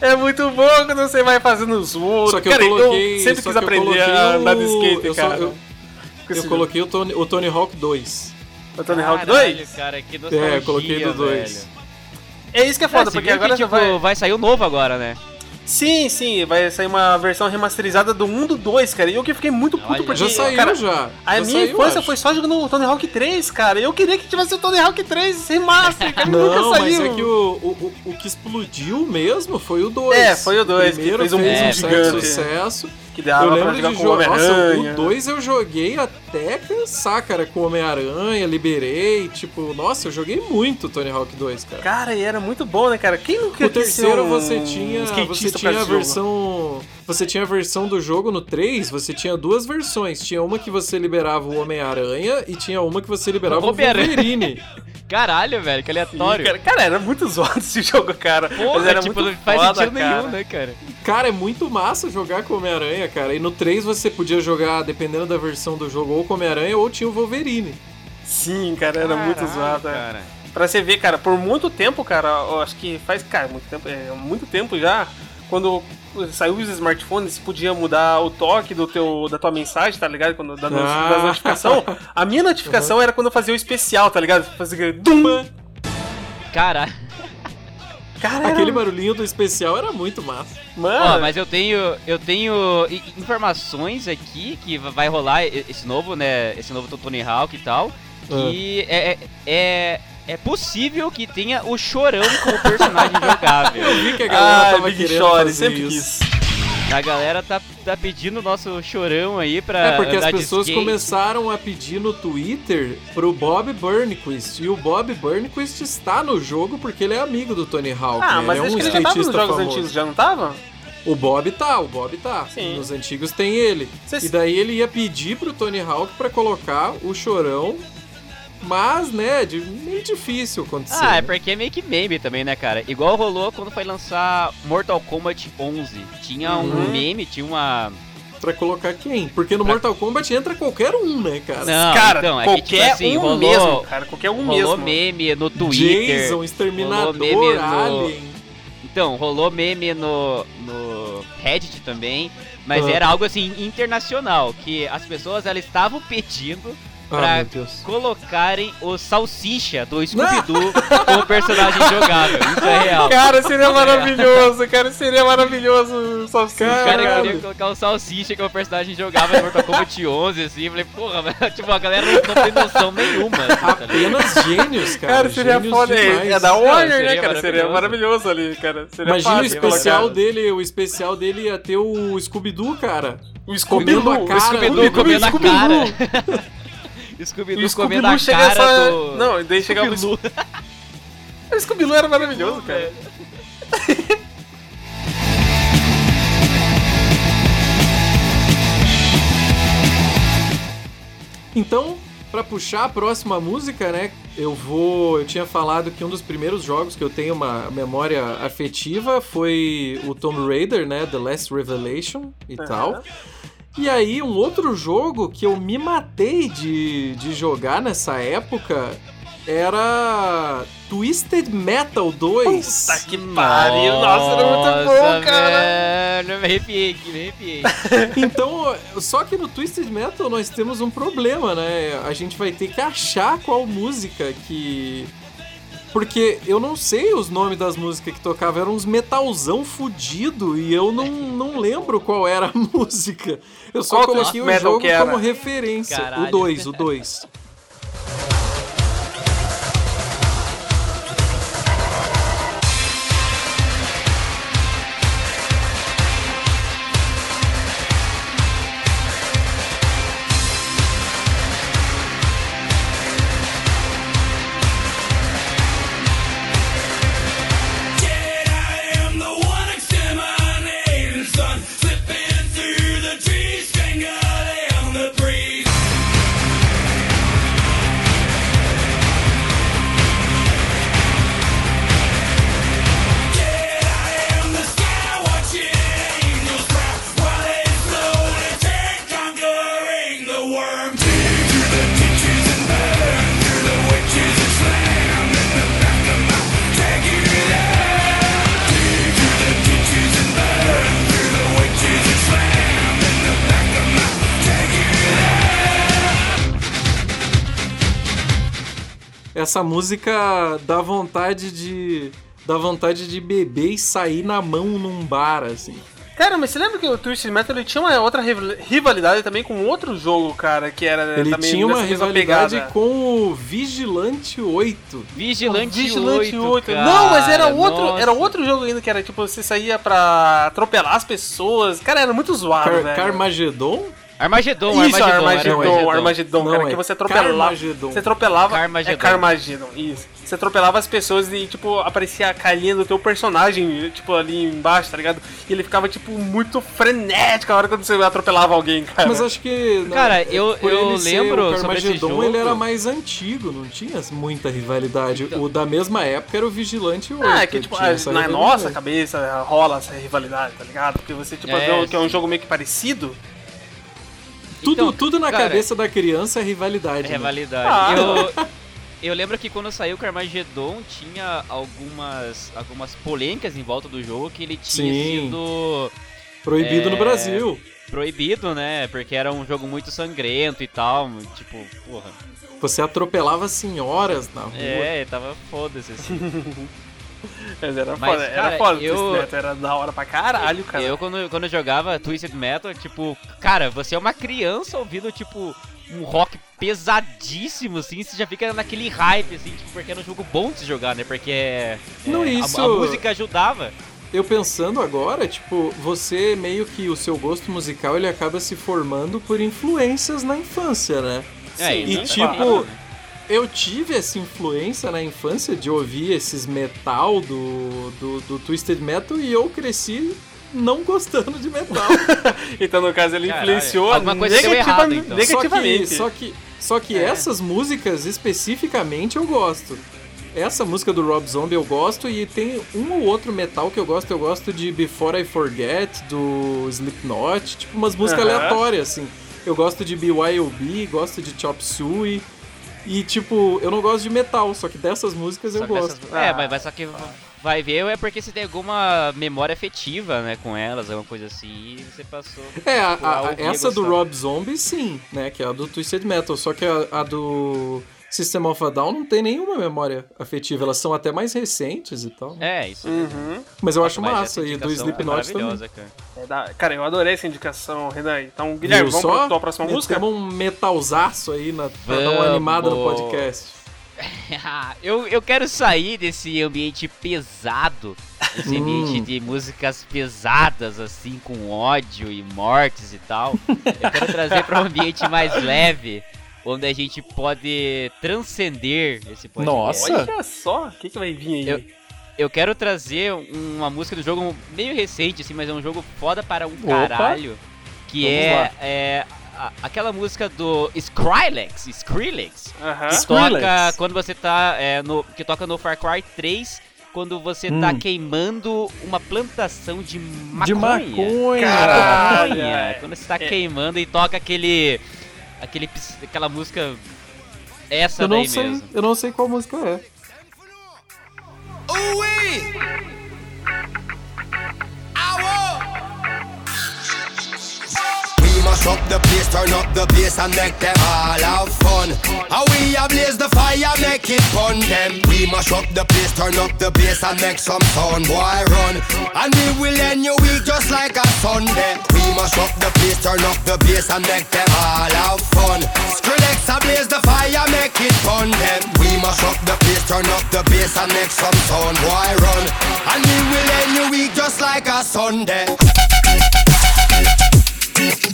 É muito bom quando você vai fazendo os voos. Só que cara, eu coloquei. sempre só quis eu aprender coloquei a o- andar de skate, eu só- cara. eu, Com esse eu coloquei o Tony, o Tony Hawk 2. jogo. o Tony Hawk Caralho, 2? cara, que nostalgia, É, eu coloquei no 2. velho. É isso que é foda, você porque agora que, já tipo, vai. vai sair o novo agora, né? Sim, sim, vai sair uma versão remasterizada do 1 do 2, cara. E eu que fiquei muito puto Olha, porque. Já saiu cara, já. A Já minha saiu, infância acho. foi só jogando o Tony Hawk 3, cara. Eu queria que tivesse o Tony Hawk 3 remaster, cara. Não, nunca mas saiu. é que o, o, o- que explodiu mesmo foi o 2. É, foi o dois, que primeiro fez um fez um certo gigante. sucesso. Que dava eu pra lembro jogar de com o jogar. Nossa, Homem-Aranha. o 2 eu joguei até cansar, cara, com o Homem-Aranha, liberei. Tipo, nossa, eu joguei muito Tony Hawk 2, cara. Cara, e era muito bom, né, cara? Quem nunca O terceiro um você tinha, skatista você tinha a versão, você tinha a versão do jogo no 3, você tinha duas versões, tinha uma que você liberava o Homem-Aranha e tinha uma que você liberava o Homem-Aranha. Wolverine. Caralho, velho, que aleatório. Cara, cara, era muito zoado esse jogo, cara. Porra, Mas era tipo, muito não faz foda, sentido cara. nenhum, né, cara? Cara, é muito massa jogar com Homem-Aranha, cara. E no 3 você podia jogar, dependendo da versão do jogo, ou com o Homem-Aranha ou tinha o Wolverine. Sim, cara, era muito Caralho, zoado. é. cara. Pra você ver, cara, por muito tempo, cara, eu acho que faz, cara, muito tempo, é, muito tempo já, quando saiu os smartphones, você podia mudar o toque do teu, da tua mensagem, tá ligado? Quando, da, Ah. notificação. A minha notificação era quando eu fazia o especial, tá ligado? Fazia aquele dum! Caralho. Cara, era, Aquele barulhinho do especial era muito massa. mano, Ó, mas eu tenho, eu tenho informações aqui que va- vai rolar esse novo, né, esse novo Tony Hawk e tal, que é, é, é, é possível que tenha o Chorão como personagem jogável. Eu vi que a galera ah, tava Big querendo fazer sempre isso. quis. A galera tá, tá pedindo o nosso Chorão aí pra É porque as pessoas skate. começaram a pedir no Twitter pro Bob Burnquist. E o Bob Burnquist está no jogo porque ele é amigo do Tony Hawk. Ah, né? mas ele é acho um que ele já tava nos skatista jogos famoso. antigos, já não tava? O Bob tá, o Bob tá. Sim. Nos antigos tem ele. Cês- E daí ele ia pedir pro Tony Hawk pra colocar o chorão. Mas, né, de, meio difícil acontecer. Ah, é né? porque é meio que meme também, né, cara? Igual rolou quando foi lançar Mortal Kombat 11. Tinha um Uhum. meme, tinha uma... Pra colocar quem? Porque no Pra- Mortal Kombat entra qualquer um, né, cara? Não, cara, então, é que, qualquer tipo assim, um rolou- mesmo, cara, qualquer um rolou mesmo. meme no Twitter. Jason, Exterminador, rolou meme no- Alien. Então, rolou meme no, no Reddit também, mas Ah. era algo assim internacional, que as pessoas elas estavam pedindo pra meu Deus. colocarem o Salsicha do Scooby-Doo como personagem jogável. Isso é real. Cara, seria maravilhoso, cara, seria maravilhoso o Salsicha, O cara queria colocar o Salsicha como personagem jogável no Mortal Kombat 11, assim, eu falei, porra, velho, tipo, a galera não, tem noção nenhuma. assim, tá? Apenas gênios, cara. Cara, seria Gênios foda. demais. É, é da Warner, seria né, cara? Seria maravilhoso. ali, cara. Seria Imagina o fácil especial colocar. dele, o especial dele ia ter o Scooby-Doo, cara. O Comendo Scooby-Doo. a cara, o Scooby-Doo Scooby-Doo comendo a Scooby-Doo. Scooby-Doo comendo a cara essa... do... Não, e daí chegava o Scooby-Doo. O Scooby-Doo era maravilhoso, cara. Então, pra puxar a próxima música, né? Eu vou. Eu tinha falado que um dos primeiros jogos que eu tenho uma memória afetiva foi o Tomb Raider, né? The Last Revelation e tal. E aí, um outro jogo que eu me matei de, de jogar nessa época era Twisted Metal 2. Puta que pariu. Nossa, era muito bom, cara. Velho, me arrepiei aqui, me arrepiei. Então, só que no Twisted Metal nós temos um problema, né? A gente vai ter que achar qual música que. Porque eu não sei os nomes das músicas que tocavam, eram uns metalzão fudido e eu não, não lembro qual era a música. Eu só Qual coloquei o Twisted Metal jogo como referência. Caralho. O 2, o 2. Essa música dá vontade de. dá vontade de beber e sair na mão num bar, assim. Cara, mas você lembra que o Twisted Metal ele tinha uma outra rival- rivalidade também com outro jogo, cara, que era Ele também tinha uma rivalidade pegada. com o Vigilante 8. Vigilante, Vigilante 8, 8. cara, Não, mas era outro, nossa. era outro jogo ainda que era tipo, você saía pra atropelar as pessoas. Cara, era muito zoado, Car velho. Carmageddon? Armagedon, Isso, Armagedon, Armagedon, Armagedon. Armagedon, Não, cara, é que você atropelava. Você atropelava. Carmageddon. É Carmageddon, isso. Você atropelava as pessoas e, tipo, aparecia a carinha do teu personagem, tipo, ali embaixo, tá ligado? E ele ficava, tipo, muito frenético a hora quando você atropelava alguém, cara. Mas acho que. né, Cara, eu- eu ele ser lembro o sobre esse Carmageddon, jogo. ele era mais antigo, não tinha muita rivalidade. O da mesma época era o Vigilante 8. Ah, é que, tipo, essa na nossa cabeça rola essa rivalidade, tá ligado? Porque você, tipo, É, vê que é um jogo meio que parecido. Tudo, Então, tudo na cara, cabeça da criança é rivalidade. É né? rivalidade. Ah. Eu, eu lembro que quando saiu o Carmageddon tinha algumas, algumas polêmicas em volta do jogo que ele tinha Sim. sido Proibido É, no Brasil. proibido, né? Porque era um jogo muito sangrento e tal. Tipo, porra. Você atropelava senhoras na rua. É, tava foda-se assim. Mas era Mas, foda, cara, era foda, eu- Twisted Metal, era da hora pra caralho, cara. Eu, quando, quando eu jogava Twisted Metal, tipo, cara, você é uma criança ouvindo, tipo, um rock pesadíssimo, assim, você já fica naquele hype, assim, tipo, porque era um jogo bom de se jogar, né? Porque é, Não, a- isso- a, música ajudava. Eu pensando agora, tipo, você meio que o seu gosto musical ele acaba se formando por influências na infância, né? É, Sim, e é tipo, claro, né? Eu tive essa influência na infância de ouvir esses metal do, do, do Twisted Metal e eu cresci não gostando de metal. Então, no caso, ele Caralho, influenciou alguma coisa deu negativa- errado, então. só que, negativamente. só que, só que É. essas músicas especificamente eu gosto. Essa música do Rob Zombie eu gosto e tem um ou outro metal que eu gosto. Eu gosto de Before I Forget, do Slipknot, tipo umas músicas Aham. aleatórias, assim. Eu gosto de BYOB, gosto de Chop Suey. E, tipo, eu não gosto de metal, só que dessas músicas eu Só que gosto. essas- É, Ah. mas, mas só que vai ver é porque você tem alguma memória afetiva, né, com elas, alguma coisa assim, e você passou. É, a- a- essa do. Rob Zombie, sim, né? Que é a do Twisted Metal. Só que a, a do System of a Down não tem nenhuma memória afetiva. Elas são até mais recentes e tal. É, isso. Uhum. Mas eu acho Mas massa. E do é Slipknot também. maravilhosa, cara. É Cara, eu adorei essa indicação, Renan. Então, Guilherme, Viu vamos só? pra tua próxima música? Temos um metalzaço aí na, pra dar uma Vamos. animada no podcast. eu, eu quero sair desse ambiente pesado, esse Hum. ambiente de músicas pesadas, assim, com ódio e mortes e tal. Eu quero trazer para um ambiente mais leve, onde a gente pode transcender esse podcast. Nossa. Olha só, o que, que vai vir aí? Eu- Eu quero trazer uma música do jogo meio recente, assim, mas é um jogo foda para um Opa. caralho. Que Vamos é, é a- aquela música do Skrillex, Skrillex, Aham. que Skrillex. toca quando você tá é, no que toca no Far Cry 3 quando você tá Hum. queimando uma plantação de maconha. De maconha. Caralho. Maconha. Quando você tá É. queimando e toca aquele aquele aquela música essa Eu daí não, sei, mesmo. eu não sei qual música é. Mash up the place, turn up the bass and make them all have fun. How we a blaze the fire, make it fun them. We mash up the place, turn up the bass and make some sound, boy run. And we will end your week just like a Sunday. We mash up the place, turn up the bass and make them all have fun. Skrillex a blaze the fire, make it fun them. We mash up the place, turn up the bass and make some sound, boy run. And we will end your week just like a Sunday. Thank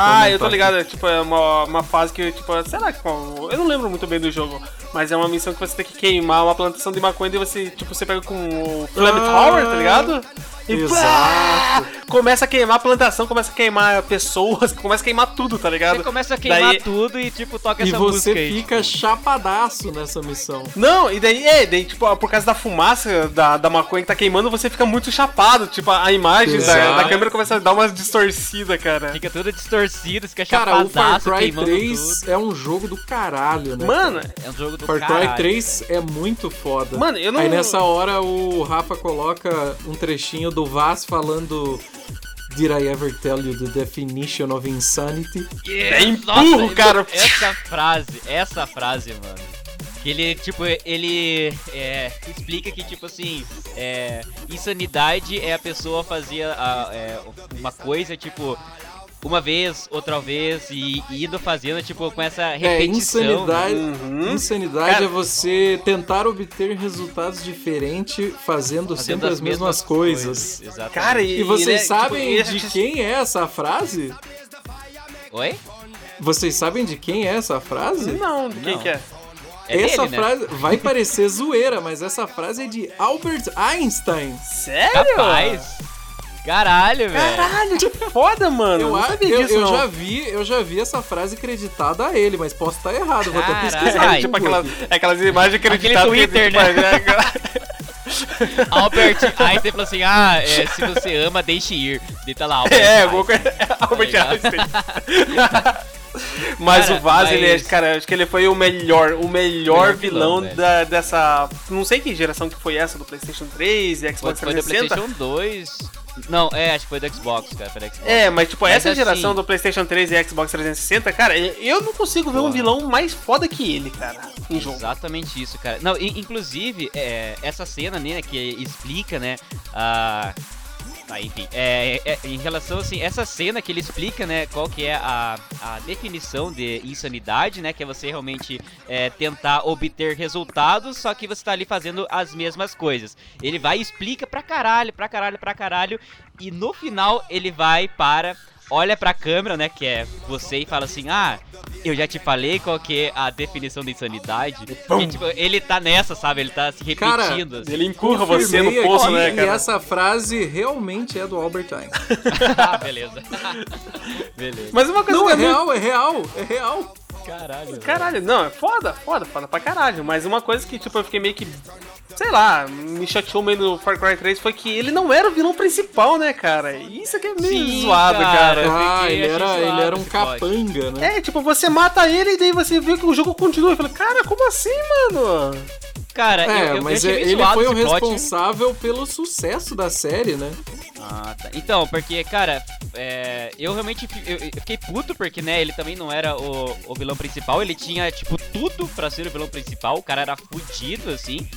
Ah, eu tô ligado, tipo, é uma, uma fase que, tipo, será que. Eu não lembro muito bem do jogo, mas é uma missão que você tem que queimar uma plantação de maconha e você, tipo, você pega com o Flame Ah. Tower, tá ligado? E Exato. pá, começa a queimar a plantação, começa a queimar pessoas, começa a queimar tudo, tá ligado? Você começa a queimar Daí- tudo e, tipo, toca E essa você música aí. fica chapadaço nessa missão. Não, e daí, é, daí, tipo, por causa da fumaça da, da maconha que tá queimando, você fica muito chapado. Tipo, a imagem da, da câmera começa a dar umas distorcidas, cara. Fica tudo distorcido, fica Cara, o Far chapadaço, Cry queimando 3 tudo. é um jogo do caralho, né? Mano, É um jogo do Far Cry caralho. 3 é muito foda. Mano, eu não- Aí nessa hora o Rafa coloca um trechinho do Vaz falando Did I ever tell you the definition of insanity? É empurro, cara. Essa frase, essa frase, mano. Que ele, tipo, ele é, explica que, tipo assim, é, insanidade é a pessoa fazer a- é, uma coisa, tipo, uma vez, outra vez, e, e indo fazendo, tipo, com essa É, repetição. insanidade, Uhum. insanidade Cara- é você tentar obter resultados diferentes fazendo, fazendo sempre as mesmas coisas. Exatamente. Cara, e, E vocês ele é, tipo, sabem esse- de quem é essa frase? Oi? Vocês sabem de quem é essa frase? Não, de quem Não. que é? É essa dele, né? frase vai parecer zoeira, mas essa frase é de Albert Einstein. Sério? Capaz. Caralho, velho. Caralho, que foda, mano. Eu, não eu, disso, eu não. já vi, eu já vi essa frase acreditada a ele, mas posso estar errado, vou até Caralho. pesquisar. Ai, no tipo aquelas, aquelas imagens acreditadas. Twitter, que, né? tipo, é- Albert Einstein falou assim: ah, é, se você ama, deixe ir. Deita lá, Albert É, alguma coisa. Albert ligado? Einstein. Mas Cara, o Vaz, ele é, mas- cara, acho que ele foi o melhor, o melhor vilão, vilão, da, dessa. Não sei que geração que foi essa do PlayStation 3 e Foi, Xbox foi do 360. PlayStation 2. Não, é, acho que foi do Xbox, cara. Foi do Xbox. É, mas tipo, Mas essa assim- geração do PlayStation 3 e Xbox 360, cara, eu não consigo ver um Porra. vilão mais foda que ele, cara, em jogo. Exatamente isso, cara. Não, inclusive, é, essa cena, né, que explica, né, a... Ah, enfim, é, é- em relação, assim, essa cena que ele explica, né, qual que é a, a definição de insanidade, né, que é você realmente é, tentar obter resultados, só que você tá ali fazendo as mesmas coisas. Ele vai e explica pra caralho, pra caralho, pra caralho, e no final ele vai para... Olha pra câmera, né, que é você e fala assim, ah, eu já te falei qual que é a definição de insanidade. E, tipo, ele tá nessa, sabe? Ele tá se Cara, repetindo. assim. Ele empurra você no poço, aqui, né, E cara? essa frase realmente é do Albert Einstein. ah, beleza. beleza. Mas uma coisa Não, é é muito- real, é real, é real. Caralho. velho. Caralho, não, é foda, foda, foda pra caralho. Mas uma coisa que, tipo, eu fiquei meio que. Sei lá, me chateou meio no Far Cry 3 foi que ele não era o vilão principal, né, cara? Isso aqui é meio Sim, zoado, cara. cara. Ah, ele era, zoado ele era um capanga, né? É, tipo, você mata ele e daí você vê que o jogo continua. Eu falei, cara, como assim, mano? Cara, É, eu, mas eu é- achei meio ele foi o plot. responsável pelo sucesso da série, né? Ah, tá. Então, porque, cara, é, eu realmente eu, eu fiquei puto porque, né, ele também não era o, o vilão principal, ele tinha, tipo, tudo pra ser o vilão principal, o cara era fudido, assim.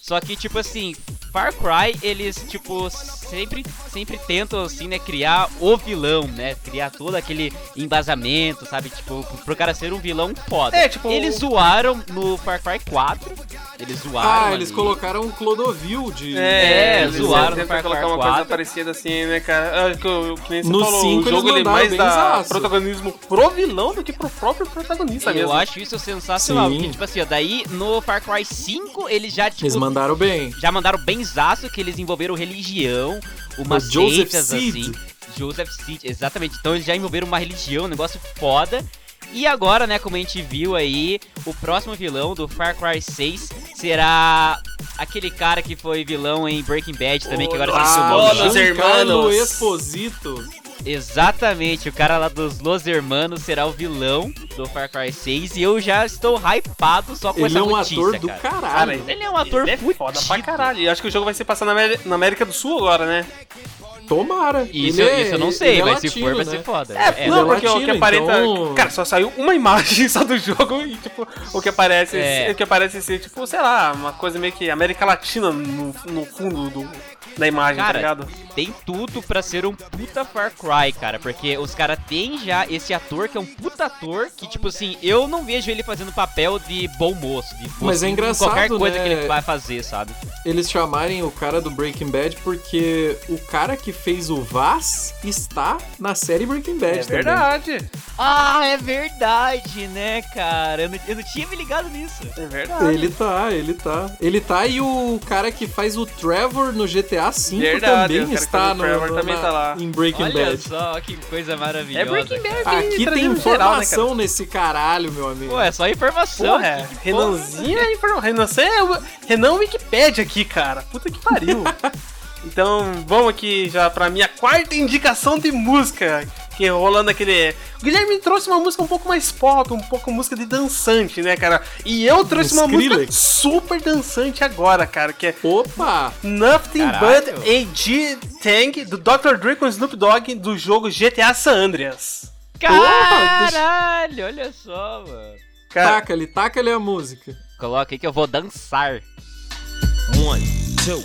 Só que, tipo assim, Far Cry, eles, tipo, sempre, sempre tentam, assim, né, criar o vilão, né, criar todo aquele embasamento, sabe, tipo, pro, cara ser um vilão foda. É, tipo, Eles zoaram no Far Cry 4, eles zoaram Ah, eles ali. colocaram o Clodovil de. É, eles zoaram no Far Cry colocar uma 4. coisa parecida assim, né, cara? Ah, que, eu- que nem você No falou, cinco o eles jogo ele mandaram mais bem dá zaço. protagonismo pro vilão do que pro próprio protagonista Eu mesmo. acho isso sensacional. Sim. Porque, tipo assim, ó, daí no Far Cry 5 eles já, tipo, Eles mandaram bem. já mandaram benzaço que eles envolveram religião, umas O Joseph seitas, assim. Joseph Seed, exatamente. Então eles já envolveram uma religião, um negócio foda. E agora, né, como a gente viu aí, o próximo vilão do Far Cry 6 será aquele cara que foi vilão em Breaking Bad também, que agora o Ah, nome. Los lá. Giancarlo Hermanos. Esposito. Exatamente, o cara lá dos Los Hermanos será o vilão do Far Cry 6 e eu já estou hypado só com Ele essa é um notícia, ator do cara. caralho. Ele é um ator ele é fudido. foda pra caralho. E acho que o jogo vai ser passado na, Amé- na América do Sul agora, né? Tomara. Isso, Ele é- isso eu não ele sei, é mas se latino, for vai né? ser foda. É, ele não, é porque o latino, que aparenta. então- Cara, só saiu uma imagem só do jogo e, tipo, o que aparece, É. o que aparece ser, tipo, sei lá, uma coisa meio que América Latina no, no fundo do, da imagem, tá Cara, ligado? tem tudo pra ser um puta Far Cry, cara. Porque os caras têm já esse ator que é um puta ator que, tipo assim, eu não vejo ele fazendo papel de bom moço. De Mas é engraçado, Qualquer coisa né? que ele vai fazer, sabe? Eles chamarem o cara do Breaking Bad porque o cara que fez o Vaz está na série Breaking Bad É também. verdade. Ah, é verdade, né, cara? Eu não, eu não tinha me ligado nisso. É verdade. Ele tá, ele tá. Ele tá e o cara que faz o Trevor no GTA GTA V Verdade, o também cara está no, também na- tá lá. em Breaking Olha Bad. só, que coisa maravilhosa. É Breaking Bad. cara. Aqui tem trazendo geral, né, informação nesse caralho, meu amigo. Pô, é só informação. Que Renanzinho é informação. Renan, você é o- Renan Wikipedia aqui, cara. Puta que pariu. então, vamos aqui já pra minha quarta indicação de música. Que rolando aquele. O Guilherme trouxe uma música um pouco mais pop, um pouco música de dançante, né, cara? E eu trouxe uma música super dançante agora, cara, que é Opa! Nothing Caralho. But a G Tang do Dr. Dre com Snoop Dogg do jogo GTA San Andreas. Caralho, olha só, mano. Cara, Taca-lhe, taca-lhe a música. Coloca aí que eu vou dançar. One, two,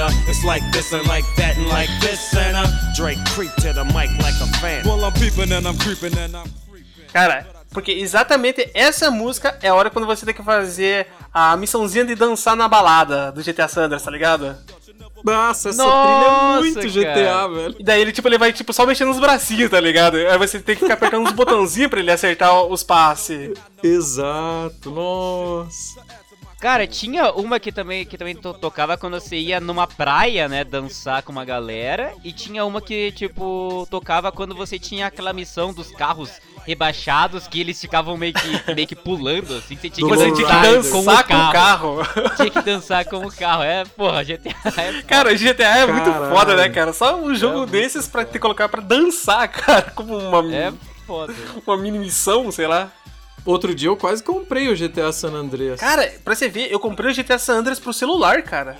uh, it's like this and like that and like this and uh, Drake creep to the mic like a fan. Well, I'm peeping and I'm creeping and I'm creeping. Cara, porque exatamente essa música é a hora quando você tem que fazer a missãozinha de dançar na balada do GTA Sanders, tá ligado? Nossa, essa Nossa, trilha é muito GTA, cara. velho. E daí ele, tipo, ele vai, tipo, só mexendo os bracinhos, tá ligado? Aí você tem que ficar apertando uns botãozinhos pra ele acertar os passes. Exato, nossa. Cara, tinha uma que também, que também to- tocava quando você ia numa praia, né, dançar com uma galera. E tinha uma que, tipo, tocava quando você tinha aquela missão dos carros rebaixados que eles ficavam meio que, meio que pulando, assim. Você tinha que Você tinha que dançar com o dançar com o carro. carro. Tinha que dançar com o carro. É, porra, GTA é foda. Cara, GTA é muito Caralho. foda, né, cara? Só um jogo muito desses pra te colocar pra dançar, cara. Como uma, É foda. uma mini missão, sei lá. Outro dia eu quase comprei o GTA San Andreas. Cara, pra você ver, eu comprei o GTA San Andreas pro celular, cara.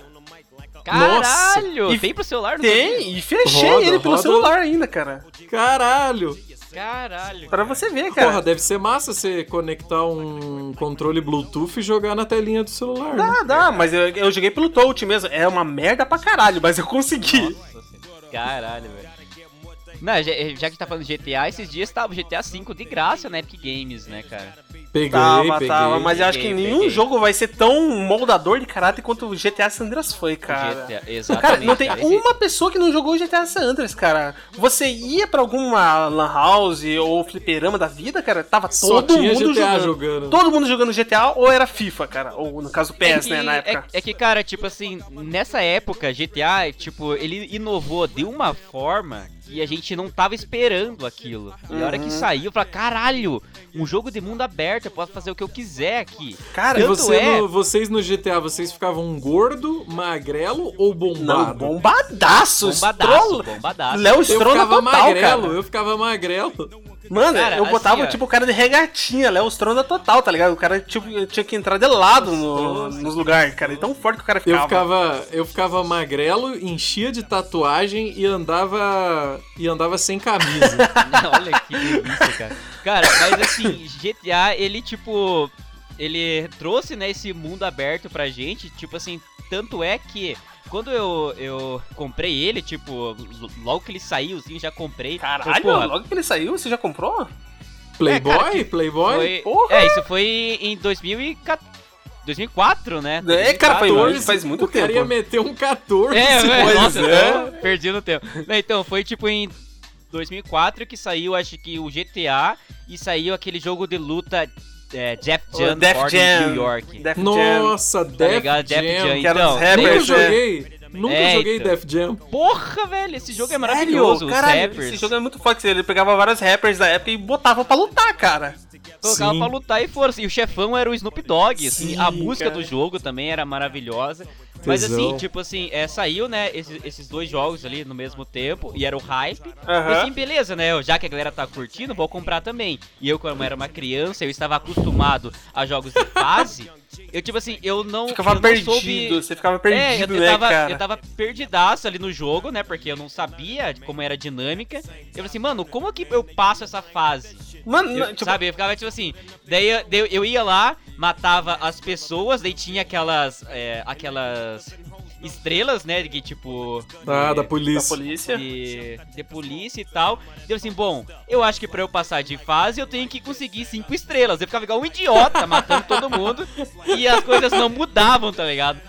Caralho! Nossa. Tem pro celular? Tem, e fechei Roda, ele pelo roda. celular ainda, cara. Caralho! Caralho. Pra você ver, cara. Porra, deve ser massa você conectar um controle Bluetooth e jogar na telinha do celular. né? Dá, dá, mas eu, eu joguei pelo touch mesmo. É uma merda pra caralho, mas eu consegui. Nossa. Caralho, velho. Não, já, já que tá falando de GTA, esses dias tava o GTA V de graça na Epic Games, né, cara? Peguei, Tava, peguei. tava, mas eu acho que Peguei, nenhum peguei. jogo vai ser tão moldador de caráter quanto o GTA San Andreas foi, cara. GTA, exatamente. Cara, não tem cara. Esse- uma pessoa que não jogou GTA San Andreas, cara. Você ia pra alguma lan house ou fliperama da vida, cara, tava Só todo tinha mundo GTA jogando. jogando. Todo mundo jogando GTA ou era FIFA, cara. Ou no caso É PES, que, né, na época. é, é que, cara, tipo assim, nessa época, GTA, tipo, ele inovou de uma forma que a gente não tava esperando aquilo. E a hora que Uhum. saiu, eu falei, caralho, um jogo de mundo aberto, eu posso fazer o que eu quiser aqui. Cara, E Tanto você é- no- vocês no GTA, vocês ficavam gordo, magrelo ou Não, bombado? bombadaço. Bombadaço, Stroll- bombadaço. Léo Eu ficava total, magrelo, cara. eu ficava magrelo. Mano, Cara, eu botava, assim, tipo, o cara de regatinha, Léo Stronda total, tá ligado? O cara tipo, tinha que entrar de lado no- nos lugares, cara. E tão forte que o cara Eu ficava. ficava, eu ficava magrelo, enchia de tatuagem e andava e andava sem camisa. Olha que delícia, cara. Cara, mas assim, GTA, ele tipo. Ele trouxe, né, esse mundo aberto pra gente. Tipo assim, tanto é que. Quando eu, eu comprei ele, tipo, logo que ele saiu, assim, já comprei. Caralho, porra, logo que ele saiu, você já comprou? Playboy, É, cara, Playboy. foi, Porra! É, isso foi em 2014, 2004, né? É, cara, 2004. muito- faz muito o cara tempo. ia meter um 14. É, é, Pois nossa, é. eu tô perdi no tempo. Então, foi tipo em 2004 que saiu, acho que o GTA e saiu aquele jogo de luta é, Jeff O Jam Def Jam. New York. Def Jam. Nossa, Tá Def? Def Jam. Jam. que era Então, dos Nunca rappers, né? joguei. Nunca É, joguei então. Def Jam. Porra, velho, esse jogo é Sério? maravilhoso. Os Caralho, rappers. esse jogo é muito forte. Ele pegava vários rappers da época e botava pra lutar, cara. Colocava Sim. pra lutar e força. E o chefão era o Snoop Dogg, assim. Sim, a música cara. do jogo também era maravilhosa. Mas assim, tipo assim, é, saiu, né, esses, esses dois jogos ali no mesmo tempo, e era o hype. Aham. E assim, beleza, né? Já que a galera tá curtindo, vou comprar também. E eu, como era uma criança, eu estava acostumado a jogos de fase. Eu, tipo assim, eu não. Ficava eu não perdido, soube- você ficava É, eu, perdido, eu né, tava, cara? eu tava perdidaço ali no jogo, né? Porque eu não sabia como era a dinâmica. Eu falei assim, mano, como que eu passo essa fase? Mano, Eu- tipo, sabe, eu ficava tipo assim. Daí, eu- eu- ia lá, matava as pessoas, daí tinha aquelas. é, aquelas estrelas, né? Que tipo. Ah, de- da da polícia. polícia. de, de polícia e tal. Deu assim, bom, eu acho que pra eu passar de fase eu tenho que conseguir cinco estrelas. Eu ficava igual um idiota matando todo mundo e as coisas não mudavam, tá ligado?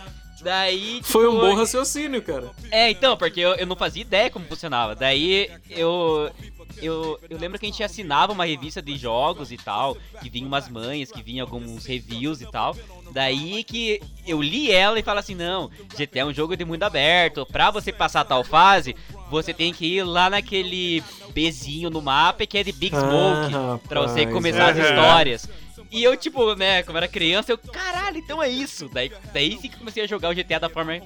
Daí. Tipo, Foi um bom raciocínio, cara. É, então, porque eu, eu não fazia ideia como funcionava. Daí eu. Eu, eu lembro que a gente assinava uma revista de jogos e tal, que vinha umas manhas, que vinha alguns reviews e tal. Daí que eu li ela e falo assim, não, GTA é um jogo de mundo aberto. Pra você passar tal fase, você tem que ir lá naquele Bzinho no mapa que é de Big Smoke. Ah, pra você começar as aham. histórias. E eu, tipo, né, como era criança, eu, caralho, então é isso. Daí, daí sim que comecei a jogar o GTA da forma,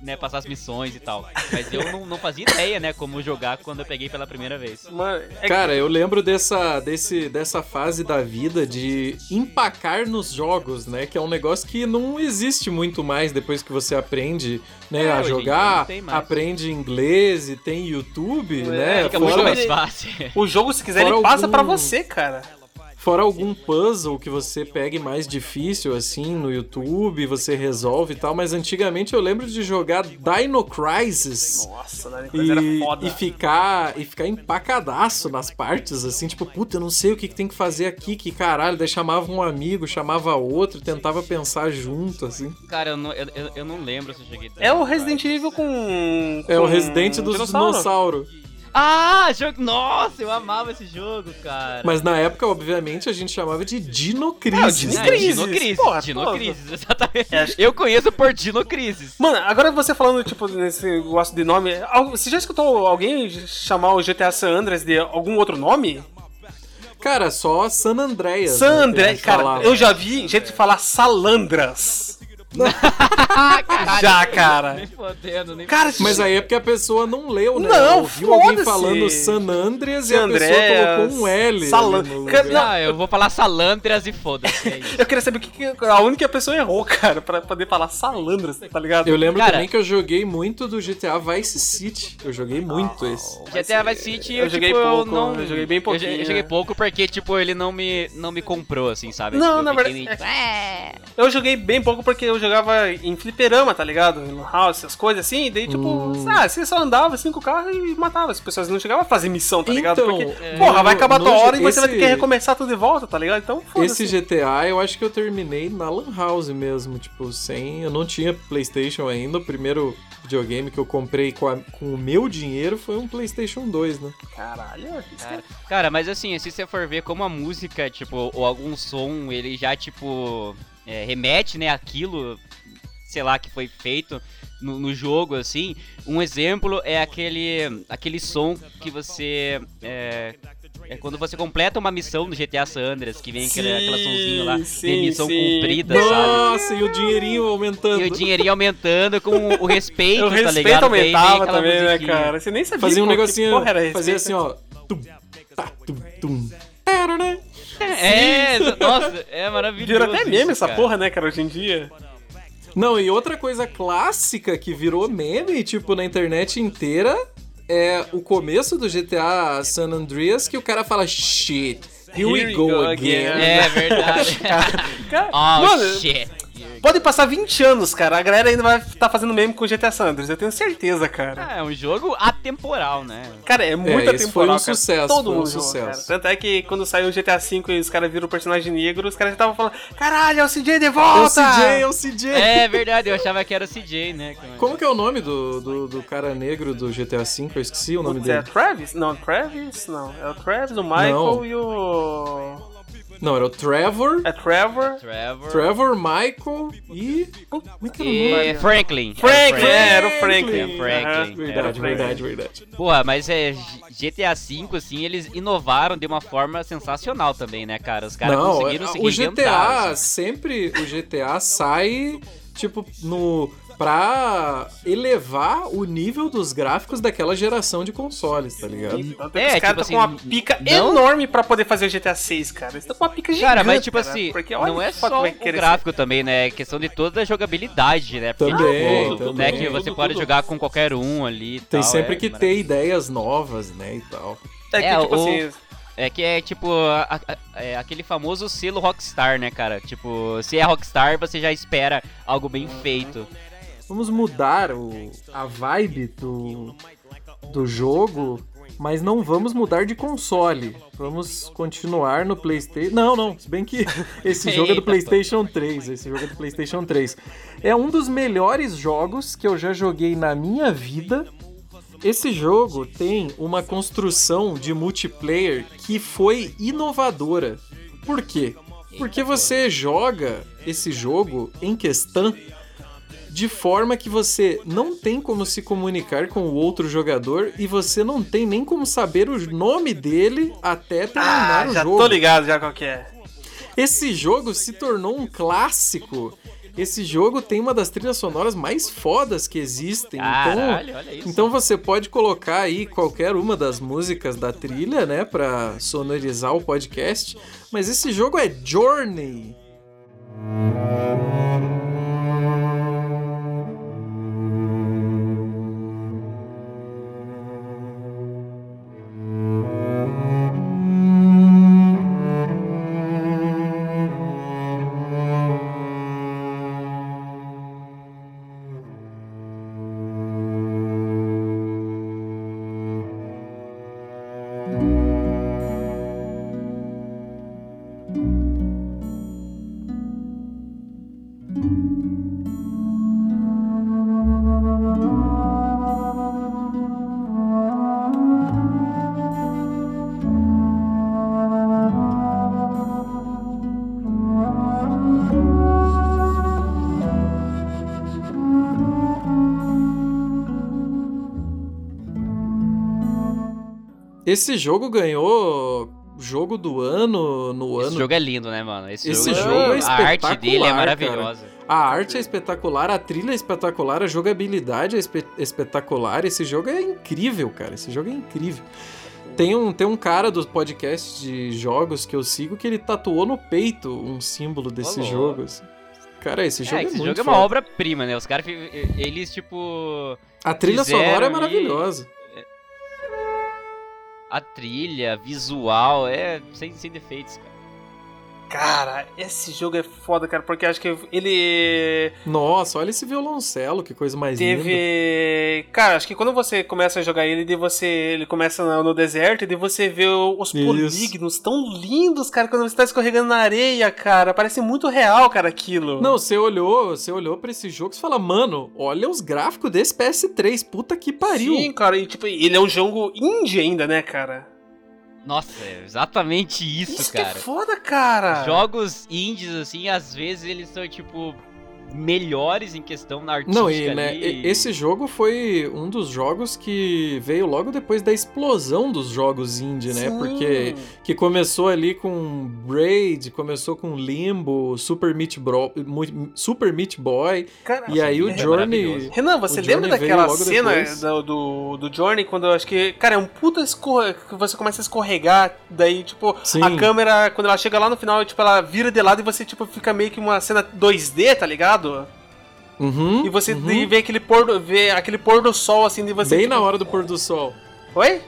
né, passar as missões e tal. Mas eu não, não fazia ideia, né, como jogar quando eu peguei pela primeira vez. Mano, é Cara, eu lembro dessa, desse, dessa fase da vida de empacar nos jogos, né? Que é um negócio que não existe muito mais depois que você aprende né, É, a jogar, não tem mais. aprende inglês e tem YouTube, né? Fica fora- muito mais fácil. o jogo, se quiser, ele passa algum- pra você, cara. Fora algum puzzle que você pegue mais difícil, assim, no YouTube, você resolve e tal, mas antigamente eu lembro de jogar Dino Crisis. Nossa? Coisa era E, foda. e ficar e ficar empacadaço nas partes, assim, tipo, puta, eu não sei o que, que tem que fazer aqui, que caralho. Daí chamava um amigo, chamava outro, tentava pensar junto, assim. Cara, eu não, eu, eu- não lembro se eu joguei. É o Resident Evil com. É o com Resident dos dinossauro. dinossauros. Ah, jogo. Nossa, eu amava esse jogo, cara. Mas na época, obviamente, a gente chamava de Dino É, o Crisis. Dino? Crisis, Dinocrisis. porra, Dinocrisis, exatamente. É, Eu conheço por Dinocrisis. Mano, agora você falando, tipo, nesse negócio de nome. Você já escutou alguém chamar o GTA San Andreas de algum outro nome? Cara, só San Andreas. San né, que a André, gente cara, falava. eu já vi gente falar salandras. Caralho, Já, cara. Nem fodendo, nem Cara, Mas aí é porque a pessoa não leu, né? Não, ouviu alguém falando San Andreas e San a pessoa Andreas, colocou um L. Salan-. Não, eu vou falar salandras e foda-se. É. Eu queria saber o que, que a única pessoa errou, cara, pra poder falar salandras, tá ligado? Eu lembro Cara- também que eu joguei muito do GTA Vice City. Eu joguei muito esse. GTA Vice City, eu eu, joguei tipo, pouco, não... eu joguei bem Eu, pouquinho. eu joguei pouco porque, tipo, ele não me, não me comprou, assim, sabe? Não, Tipo, na eu verdade, meio- É. Eu joguei bem pouco porque eu jogava em fliperama, tá ligado? No house, essas coisas assim, e daí tipo, Hum. ah, você só andava assim com o carro e matava. As pessoas não chegavam a fazer missão, tá ligado? Então, Porque, é, porra, vai no- acabar a tua no- hora e você vai ter que esse- recomeçar tudo de volta, tá ligado? Então, foda-se. Esse GTA eu acho que eu terminei na Lan House mesmo, tipo, sem. Eu não tinha PlayStation ainda. O primeiro videogame que eu comprei com, a- com o meu dinheiro foi um PlayStation 2, né? Caralho, isso Cara, cara, mas assim, se você for ver como a música, tipo, ou algum som, ele já, tipo, é, remete, né, aquilo, sei lá, que foi feito no, no jogo, assim. Um exemplo é aquele, aquele som que você... É, é quando você completa uma missão no GTA San Andreas, que vem aquele, Sim, aquela sonzinho lá, de sim, missão sim. cumprida, sabe? Nossa, e o dinheirinho aumentando. E o dinheirinho aumentando com o respeito, o tá respeito ligado? Aumentava aquela também, né, musiquinha. cara? Você nem sabia Fazia um negocinho. porra era esse. Fazia assim, ó. Tum, tá, tum, tum. Era, né? É, nossa, é maravilhoso. Virou até meme isso, essa cara. porra, né, cara, hoje em dia. Não, e outra coisa clássica que virou meme, tipo, na internet inteira, é o começo do GTA San Andreas que o cara fala shit. Here, we go, again. É verdade. Cara, oh, mano, shit. Pode passar 20 anos, cara. A galera ainda vai estar fazendo meme com GTA San Andreas, eu tenho certeza, cara. Ah, é um jogo atemporal, né? Cara, é muito esse foi atemporal, um cara. sucesso, Todo foi um mundo jogou, sucesso. cara. Tanto é que quando saiu o GTA V e os caras viram o personagem negro, os caras já estavam falando, caralho, é o CJ de É o volta! CJ, é o CJ. É verdade, eu achava que era o CJ, né? Como que é o nome do, do, do cara negro do GTA V? Eu esqueci o nome Putz, é dele. Travis? Não, Travis? Não. É o Travis, o Michael Não. e o. Não, era o Trevor. É Trevor. Trevor. Trevor, Michael e. Como é que era o nome? E Franklin. Franklin, É, é, era o Franklin. É, Franklin. Aham, Verdade, era o Franklin. verdade, verdade. Porra, mas é GTA V, assim, eles inovaram de uma forma sensacional também, né, cara? Os caras conseguiram se o GTA assim. sempre. O GTA sai tipo, no pra elevar o nível dos gráficos daquela geração de consoles, tá ligado? Tanto É, os caras tipo estão com assim, uma pica não- enorme pra poder fazer o GTA 6, cara. Eles estão com uma pica gigante, Cara, mas tipo cara, assim, porque olha não é só vai o gráfico também, né? É questão de toda a jogabilidade, né? Porque, Também, tipo, também. Né, que você Tudo, pode tudo. jogar com qualquer um ali e Tem tal, sempre é que ter ideias novas, né, e tal. É que, É, tipo o- assim, É que é tipo a- a- é aquele famoso selo Rockstar, né, cara? Tipo, se é Rockstar, você já espera algo bem feito. Vamos mudar o, a vibe do, do jogo, mas não vamos mudar de console. Vamos continuar no PlayStation. Não, não, se bem que esse jogo é do PlayStation 3. Esse jogo é do PlayStation 3. É um dos melhores jogos que eu já joguei na minha vida. Esse jogo tem uma construção de multiplayer que foi inovadora. Por quê? Porque você joga esse jogo em questão de forma que você não tem como se comunicar com o outro jogador e você não tem nem como saber o nome dele até terminar ah, o já jogo. tô ligado já qual que é. Esse jogo se tornou um clássico. Esse jogo tem uma das trilhas sonoras mais fodas que existem. Caralho, então, olha isso. então você pode colocar aí qualquer uma das músicas da trilha, né, Pra sonorizar o podcast. Mas esse jogo é Journey. Esse jogo ganhou jogo do ano no Esse ano. jogo é lindo, né, mano? Esse, Esse jogo, jogo é a arte dele é espetacular, maravilhosa. A arte é espetacular, a trilha é espetacular, a jogabilidade é espe- espetacular. Esse jogo é incrível, cara. Esse jogo é incrível. Tem um, tem um cara do podcast de jogos que eu sigo que ele tatuou no peito um símbolo desse jogo. assim. Cara, esse jogo É, é, esse muito jogo é uma obra-prima, né? Os caras, eles, tipo. A trilha sonora é maravilhosa. A trilha, visual, é sem, sem defeitos, cara. Cara, esse jogo é foda, cara, porque acho que ele Nossa, olha esse violoncelo, que coisa mais linda. teve. Cara, acho que quando você começa a jogar ele, de você. Ele começa no, deserto e de você vê os Isso. polígonos tão lindos, cara, quando você tá escorregando na areia, cara. Parece muito real, cara, aquilo. Não, você olhou, você olhou pra esse jogo e fala, mano, olha os gráficos desse PS3, puta que pariu. Sim, cara, e tipo, ele é um jogo indie ainda, né, cara? Nossa, é exatamente isso, Isso cara. que é foda, cara. Jogos indies, assim, às vezes eles são, tipo, melhores em questão na artística Não, e, né, ali. e- esse jogo foi um dos jogos que veio logo depois da explosão dos jogos indie, né? Sim. Porque que começou ali com Braid, começou com Limbo, Super Meat, Bro, Super Meat Boy, Cara, e aí o é Journey... maravilhoso. Renan, você O lembra Journey daquela cena depois. do, do, do Journey quando eu acho que. Cara, é um puta escorre... que você começa a escorregar, daí, tipo, Sim. a câmera, quando ela chega lá no final, tipo, ela vira de lado e você, tipo, fica meio que uma cena 2D, tá ligado? Uhum, E você uhum. vê aquele pôr do, vê aquele pôr do sol, assim, de você. Bem tipo, na hora do pôr do sol. Oi?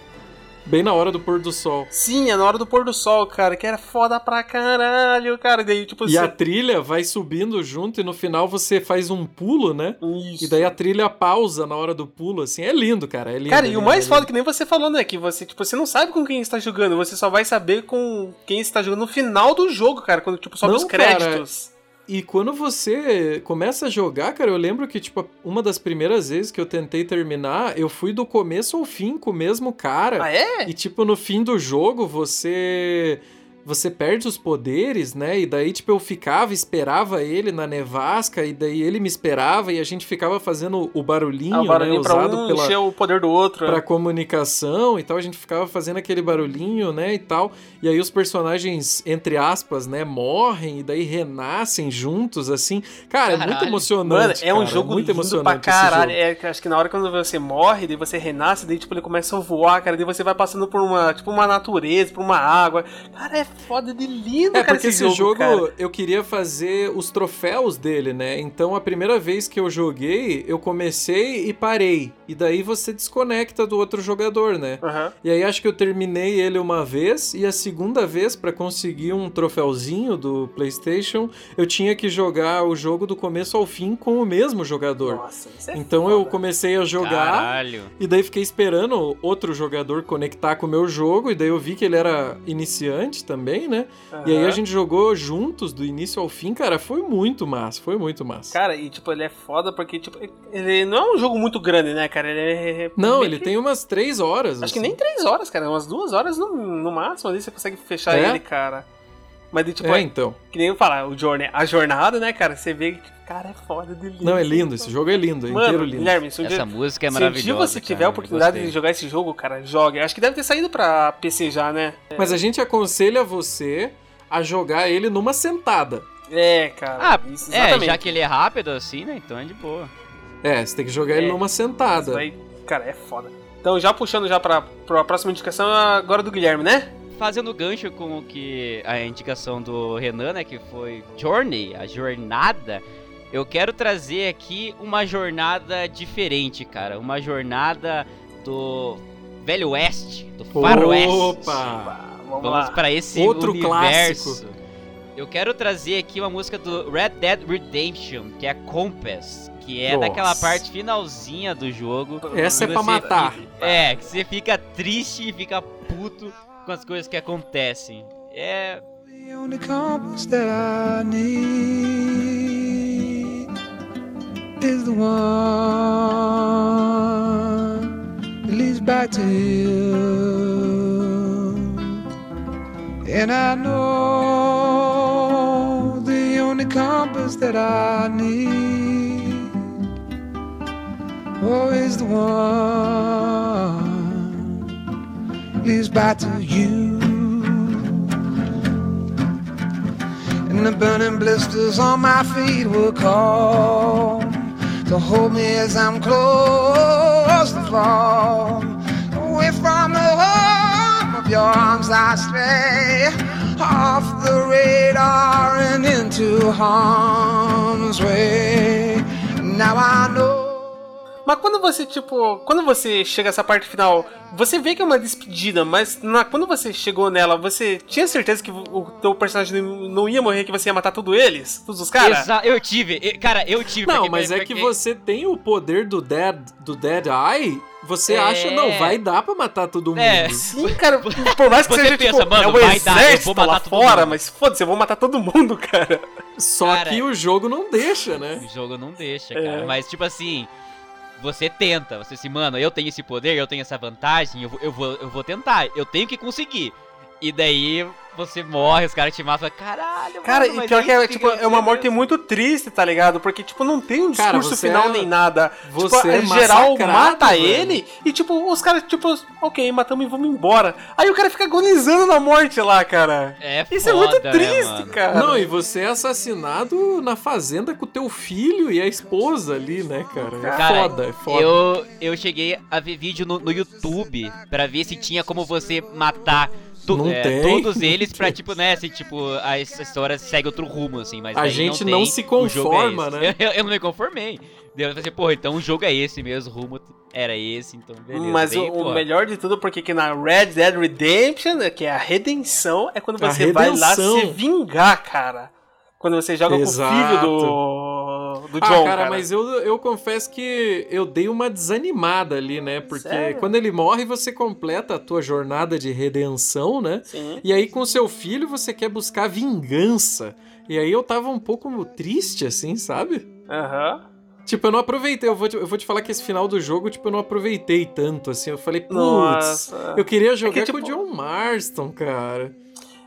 Bem na hora do pôr do sol. Sim, é na hora do pôr do sol, cara, que era foda pra caralho, cara. E daí, tipo, E a trilha vai subindo junto e no final você faz um pulo, né? Isso. E daí a trilha pausa na hora do pulo, assim. É lindo, cara. É lindo. Cara, é e o lindo, mais é foda que nem você falou, né? Que você, tipo, você não sabe com quem está jogando, você só vai saber com quem está jogando no final do jogo, cara, quando, tipo, sobe Não, os créditos. E quando você começa a jogar, cara, eu lembro que, tipo, uma das primeiras vezes que eu tentei terminar, eu fui do começo ao fim com o mesmo cara. Ah, é? E, tipo, no fim do jogo, você você perde os poderes, né? E daí, tipo, eu ficava, esperava ele na nevasca, e daí ele me esperava, e a gente ficava fazendo o barulhinho, Ah, o barulhinho né? pra Usado um pela, encher o poder do outro. pra comunicação e tal, a gente ficava fazendo aquele barulhinho, né, e tal. E aí os personagens, entre aspas, né, morrem e daí renascem juntos, assim. Cara, é muito Caralho. emocionante. Mano, é um cara, jogo muito lindo emocionante pra esse caralho. jogo. É, acho que na hora quando você morre, daí você renasce, daí tipo, ele começa a voar, cara, daí você vai passando por uma, tipo, uma natureza, por uma água. Cara, é foda de lindo, É, cara, porque esse esse jogo, cara. eu queria fazer os troféus dele, né? Então a primeira vez que eu joguei, eu comecei e parei. E daí você desconecta do outro jogador, né? Aham. E aí acho que eu terminei ele uma vez e a segunda vez pra conseguir um troféuzinho do PlayStation, eu tinha que jogar o jogo do começo ao fim com o mesmo jogador. Nossa, isso é Então eu foda. comecei a jogar Caralho. e daí fiquei esperando outro jogador conectar com o meu jogo e daí eu vi que ele era iniciante também, né? E aí a gente jogou juntos do início ao fim, cara, foi muito massa, foi muito massa. Cara, e tipo, ele é foda porque, tipo, ele não é um jogo muito grande, né, cara? Ele é. Não, ele que- tem umas três horas. Acho que assim. nem três horas, cara. Umas duas horas no, no máximo ali você consegue fechar É? ele, cara. Mas, tipo, É, então. que nem eu falar, o Journey, a jornada, né, cara? Você vê que, cara, é foda de lindo. Não, é lindo, esse jogo é lindo, é Mano, inteiro lindo. Guilherme, se um dia, Essa música é se um maravilhosa. dia você tiver cara, a oportunidade de jogar esse jogo, cara, jogue. Acho que deve ter saído pra PC já, né? Mas a gente aconselha você a jogar ele numa sentada. É, cara. Ah, isso, é, exatamente. já que ele é rápido assim, né? Então é de boa. É, você tem que jogar ele É, numa Isso sentada. aí, cara, é foda. Então, já puxando já pra, pra próxima indicação, agora do Guilherme, né? Fazendo gancho com o que a indicação do Renan, né, que foi Journey, a jornada, eu quero trazer aqui uma jornada diferente, cara, uma jornada do Velho Oeste, do Faroeste. Opa! Vamos, pra esse Outro universo. clássico. Eu quero trazer aqui uma música do Red Dead Redemption, que é Compass, que é Nossa. daquela parte finalzinha do jogo. Essa é pra matar. É, que você fica triste e fica puto com as coisas que acontecem. É. And I know the only compass that I need oh, is the one leads back to you. And the burning blisters on my feet will call to hold me as I'm close to fall. Away from the home of your arms I stray, off the radar and into harm's way. Now I know. Mas quando você, tipo, quando você chega essa parte final, você vê que é uma despedida, mas na- quando você chegou nela, você tinha certeza que o teu personagem não ia morrer, que você ia matar todos eles? Todos os caras? Eu tive, e- cara, eu tive. Não, porque- mas é porque- que você tem o poder do Dead, do Dead Eye, você É. acha, não, vai dar pra matar todo mundo. É. Sim, cara, por mais que Você seja, pensa, tipo, mano, é o vai dar, eu exército vou matar lá todo fora, mundo. mas foda-se, eu vou matar todo mundo, cara. Só Cara, que o jogo não deixa, né? O jogo não deixa, É. cara. Mas, tipo assim, você tenta. Você assim, mano, eu tenho esse poder, eu tenho essa vantagem, eu eu vou, eu vou tentar. Eu tenho que conseguir. E daí você morre, os caras te matam. Caralho, Cara, mano, e pior que é, tipo, é uma morte muito triste, tá ligado? Porque, tipo, não tem um Cara, discurso final é- nem nada. você tipo, é em geral mata velho. ele e, tipo, os caras, tipo, ok, matamos e vamos embora. Aí o cara fica agonizando na morte lá, cara. É Isso é foda, muito né, triste, mano? cara. Não, e você é assassinado na fazenda com o teu filho e a esposa ali, né, cara? É Cara, foda, é foda. Eu, eu cheguei a ver vídeo no, no YouTube pra ver se tinha como você matar to- Não é, tem. todos eles pra, tipo, né, assim, tipo, a essa história segue outro rumo, assim, mas A gente não, não tem, se é conforma, esse. né? Eu, eu não me conformei. Daí eu falei assim, porra, então o jogo é esse mesmo, o rumo era esse, então beleza. Mas Daí, o, melhor de tudo, porque que na Red Dead Redemption, que é a redenção, é quando você vai lá se vingar, cara. Quando você joga Exato. com o filho do, do Ah, John, cara, cara. mas eu, eu confesso que eu dei uma desanimada ali, né? Porque Sério? quando ele morre, você completa a tua jornada de redenção, né? Sim. E aí com seu filho você quer buscar vingança. E aí eu tava um pouco triste, assim, sabe? Aham. Tipo, eu não aproveitei. Eu vou, te, eu vou te falar que esse final do jogo, tipo, eu não aproveitei tanto, assim. Eu falei, putz, eu queria jogar tipo, com o John Marston, cara.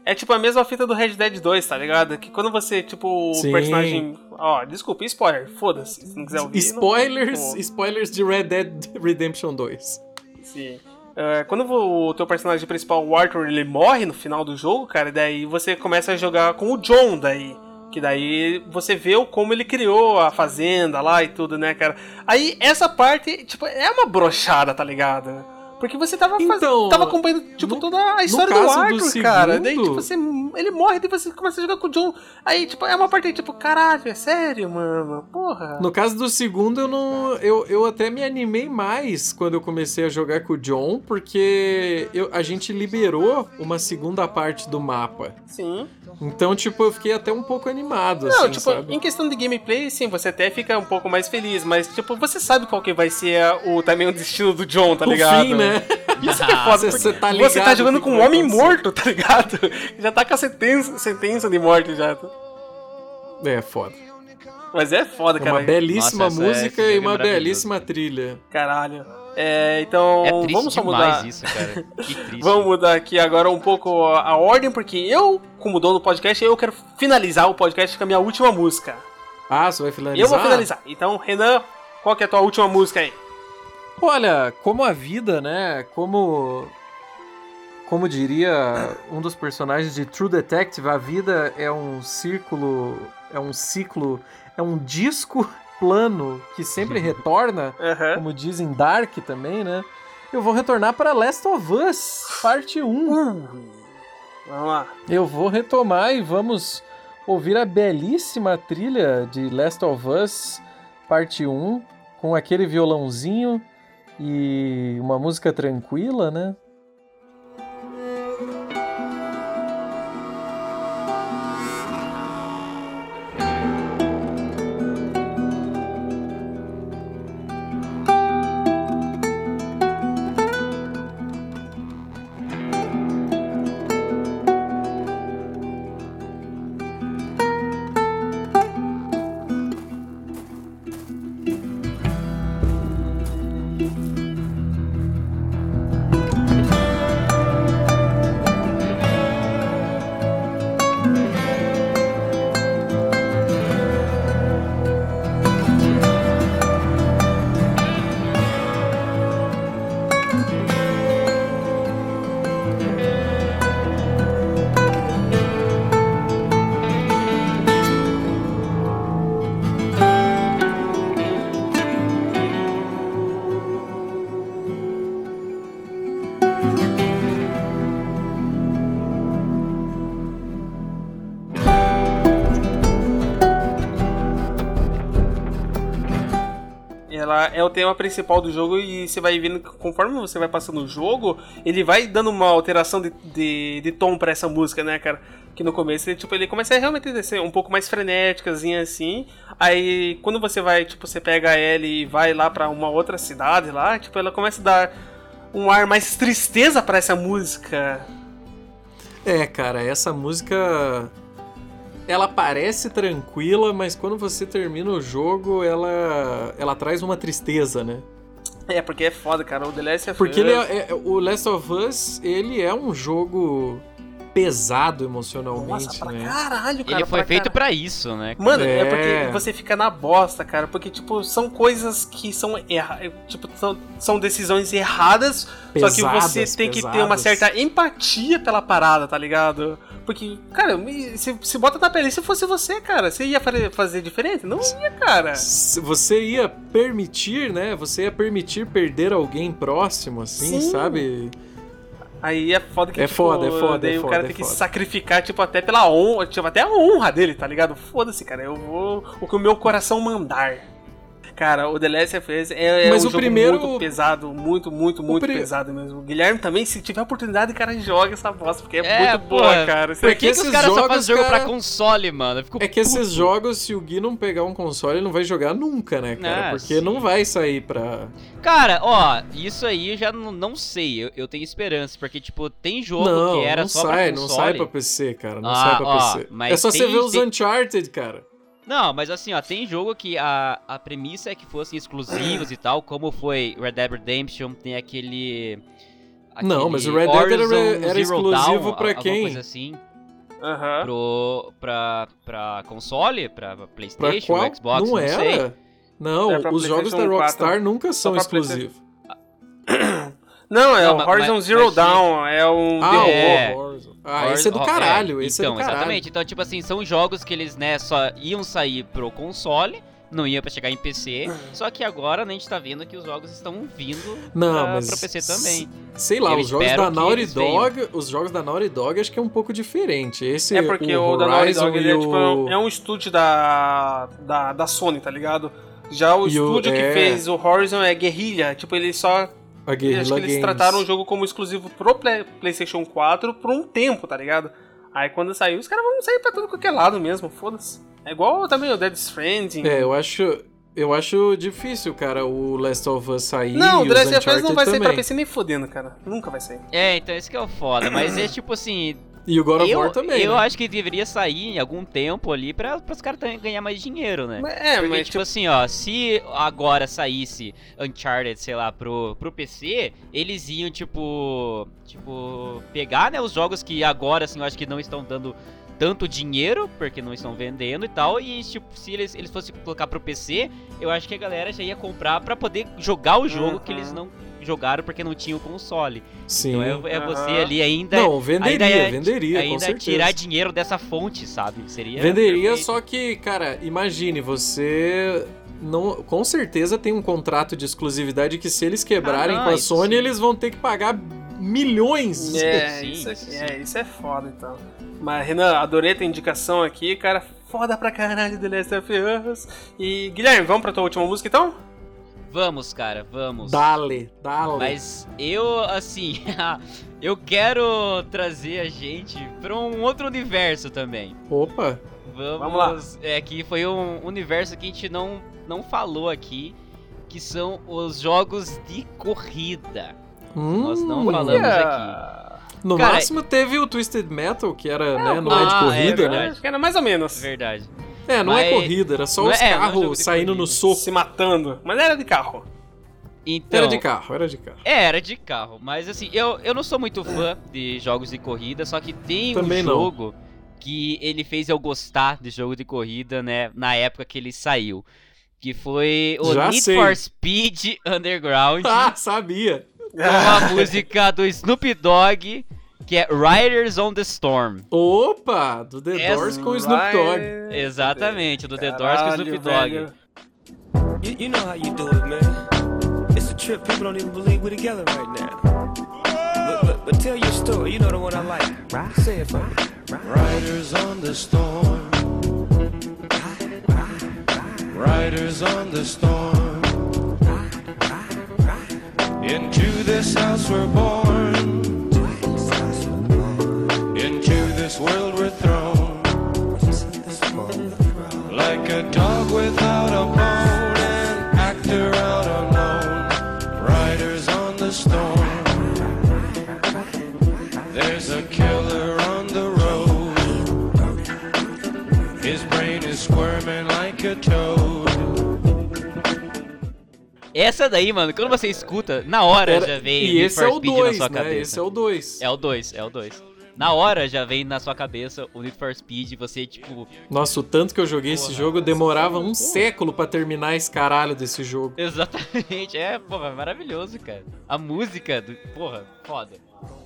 É tipo a mesma fita do Red Dead 2, tá ligado? Que quando você, tipo, o Sim. personagem. Ó, desculpa, spoiler, foda-se. Se não quiser ouvir. Spoilers, não... spoilers de Red Dead Redemption 2. Sim. É, quando o teu personagem principal, o Arthur, ele morre no final do jogo, cara, daí você começa a jogar com o John daí. Que daí você vê o como ele criou a fazenda lá e tudo, né, cara? Aí essa parte, tipo, é uma brochada, tá ligado? Porque você tava, faz... Então, tava acompanhando, tipo, no- toda a história do caso do Arthur, cara. segundo- Daí, tipo, você, ele morre, daí você começa a jogar com o John. Aí, tipo, é uma parte, tipo, caralho, é sério, mano? Porra. No caso do segundo, eu não. Eu, eu até me animei mais quando eu comecei a jogar com o John, porque eu- a gente liberou uma segunda parte do mapa. Sim. Então, tipo, eu fiquei até um pouco animado, Não, assim, tipo, sabe? em questão de gameplay, sim, você até fica um pouco mais feliz, mas, tipo, você sabe qual que vai ser o, também o destino do John, tá O ligado? fim, né? Isso que é foda, Você- porque você tá você tá ligado jogando o que com um homem acontecer. morto, tá ligado? Já tá com a sentença, sentença de morte já. É, foda. Mas é foda, É cara. uma belíssima Nossa, esse música jogo e é uma belíssima trilha. Caralho. É, então, É vamos só mudar. isso, cara. Que triste. Vamos mudar aqui agora um pouco a a ordem, porque eu, como dono do podcast, eu quero finalizar o podcast com a minha última música. Ah, você vai finalizar? Eu vou finalizar. Então, Renan, qual que é a tua última música aí? Olha, como a vida, né? Como. Como diria um dos personagens de True Detective, a vida é um círculo. É um ciclo. É um disco plano que sempre retorna, Aham. como dizem Dark também, né? Eu vou retornar para Last of Us, parte 1. Vamos lá. Eu vou retomar e vamos ouvir a belíssima trilha de Last of Us, parte 1, com aquele violãozinho e uma música tranquila, né? É o tema principal do jogo e você vai vendo que conforme você vai passando o jogo, ele vai dando uma alteração de, de, de tom pra essa música, né, cara? Que no começo ele, tipo, ele começa a realmente ser um pouco mais frenéticazinha assim. Aí quando você vai, tipo, você pega ela e vai lá pra uma outra cidade lá, tipo, ela começa a dar um ar mais tristeza pra essa música. É, cara, essa música. Ela parece tranquila, mas quando você termina o jogo, ela, ela traz uma tristeza, né? É, porque é foda, cara. O The Last of Porque Us- ele é, é- o Last of Us, ele é um jogo pesado emocionalmente, Nossa, pra né? caralho, cara. Ele foi pra feito pra isso, né? cara? Mano, é. É. porque você fica na bosta, cara. Porque, tipo, são coisas que são erra... Tipo, são, são decisões erradas. só que você Pesadas, tem que ter uma pesadas. certa empatia pela parada, tá ligado? Porque, cara, se, se bota na pele, se fosse você, cara, você ia fazer diferente? Não ia, cara. Se Você ia permitir, né? Você ia permitir perder alguém próximo, assim, Sim. sabe? Aí é foda que, É tipo, foda, é foda, daí é o foda, cara é tem que se sacrificar, tipo, até pela honra, tipo, até a honra dele, tá ligado? Foda-se, cara, eu vou o que o meu coração mandar. Cara, o The Last of Us é, é Mas um o jogo primeiro- muito pesado, muito, muito, muito pri- pesado mesmo. O Guilherme também, se tiver oportunidade, cara, joga essa bosta, porque é, É, muito pô, boa, cara. Por que, que esses os caras só jogos, fazem jogo cara, pra console, mano? É que puto. esses jogos, se o Gui não pegar um console, ele não vai jogar nunca, né, cara? Ah, Porque sim. não vai sair pra. Cara, ó, isso aí eu já não, não sei. Eu, eu tenho esperança, porque, tipo, tem jogo não, que era não só sai, pra não console. sai pra PC, cara. Não Ah, sai pra ó, PC. mas É só você tem- ver os tem- Uncharted, cara. Não, mas assim, ó, tem jogo que a, a premissa é que fossem exclusivos e tal, como foi Red Dead Redemption, tem aquele... Não, aquele mas o Red Dead era- era exclusivo Dawn, pra quem? coisa assim. Aham. pro, pra, pra console, pra Pra Playstation, qual? Xbox, não não, sei. era? Não, É pra os jogos da Rockstar 4. nunca são pra exclusivos. Não, é Não, o Horizon mas- Zero mas Dawn, é um Ah, The. É. Warzone. Ah, esse é do Hor- caralho, é, esse então, é do caralho. exatamente. Então, tipo assim, são jogos que eles, né, só iam sair pro console, não ia pra chegar em PC, só que agora né, a gente tá vendo que os jogos estão vindo Não, pra, mas pra PC também. Sei lá, Eu os jogos da que Naughty. Dog, os jogos da Naughty Dog acho que é um pouco diferente. Esse É porque o, o da Naughty Horizon Dog ele é, tipo, é um- o é um estúdio da, da, da Sony, tá ligado? Já o E o- estúdio que é. fez o Horizon é Guerrilla, tipo, eles só. A Guerrilla acho que eles Games. trataram o jogo como exclusivo pro Play- PlayStation 4 por um tempo, tá ligado? Aí quando sair, os caras vão sair pra todo qualquer lado mesmo, foda-se. É igual também o Dead Stranding. É, eu acho eu acho difícil, cara, o Last of Us sair Não, o Last of Us não vai sair pra também. PC nem fodendo, cara. Nunca vai sair. É, então esse que é o foda, mas é tipo assim, E o God of eu, War também, eu né? acho que deveria sair em algum tempo ali pra, os caras ganhar mais dinheiro, né? É, Porque, mas tipo, tipo, assim, ó, se agora saísse Uncharted, sei lá, pro, pro PC, eles iam, tipo, tipo, pegar, né, os jogos que agora, assim, eu acho que não estão dando tanto dinheiro, porque não estão vendendo e tal, e, tipo, se eles, eles fossem colocar pro PC, eu acho que a galera já ia comprar pra poder jogar o jogo que Uhum. eles não jogaram porque não tinham console. Sim. Então é, é você Aham. ali ainda... Não, venderia, ainda é- venderia, com ainda certeza. tirar dinheiro dessa fonte, sabe? Seria Venderia, perfeito. só que, cara, imagine, você não, com certeza tem um contrato de exclusividade que se eles quebrarem Ah, não, com a Sony, sim. eles vão ter que pagar milhões. É, Sim, isso, sim. é, isso é foda então. Mas, Renan, adorei a tua indicação aqui, cara. Foda pra caralho The Last of Us. E, Guilherme, vamos pra tua última música então? Vamos, cara, vamos. Dale, dale. Mas eu, assim, eu quero trazer a gente pra um outro universo também. Opa, Vamos, Vamos lá. É que foi um universo que a gente não, não falou aqui, que são os jogos de corrida. hum, Nós não falamos aqui. aqui. no Cara, máximo teve o Twisted Metal, que era, né, não é de ah, é corrida, né? verdade. Acho que era mais ou menos. Verdade. É, não é Mas- corrida, era só não os é- é, não é carros de saindo corrida. no soco. Se matando. Mas era de carro. Então, Era de carro, era de carro. É, era de carro, mas assim, eu, eu não sou muito fã de jogos de corrida, só que tem Também um não. jogo que ele fez eu gostar de jogo de corrida, né, na época que ele saiu. Que foi o Já Need sei. for Speed Underground, Ah, sabia. com a música do Snoop Dogg, que é Riders on the Storm. Opa, do The Essa- Doors com o Snoop Dogg. Exatamente, do The Doors com o Snoop Caralho, Dogg. velho. You, you know how you do it, man. It's a trip. People don't even believe we're together right now. But, but, but tell your story. You know the one I like. Say it for me. Riders on the storm. Riders on the storm. Into this house we're born. This world we're thrown. Like a dog without a bone, an actor out unknown. Riders on the storm. There's a killer on the road. His brain is squirming like a toad. Essa daí, mano, quando você escuta, na hora Era- já vem e esse é o Speed 2, na sua né? cabeça. Esse é o 2. É o 2, é o 2. Na hora já vem na sua cabeça o Need for Speed, você, tipo, Nossa, o tanto que eu joguei esse jogo demorava um século pra terminar esse caralho desse jogo. exatamente, é, porra, maravilhoso, cara. A música, do, porra, foda.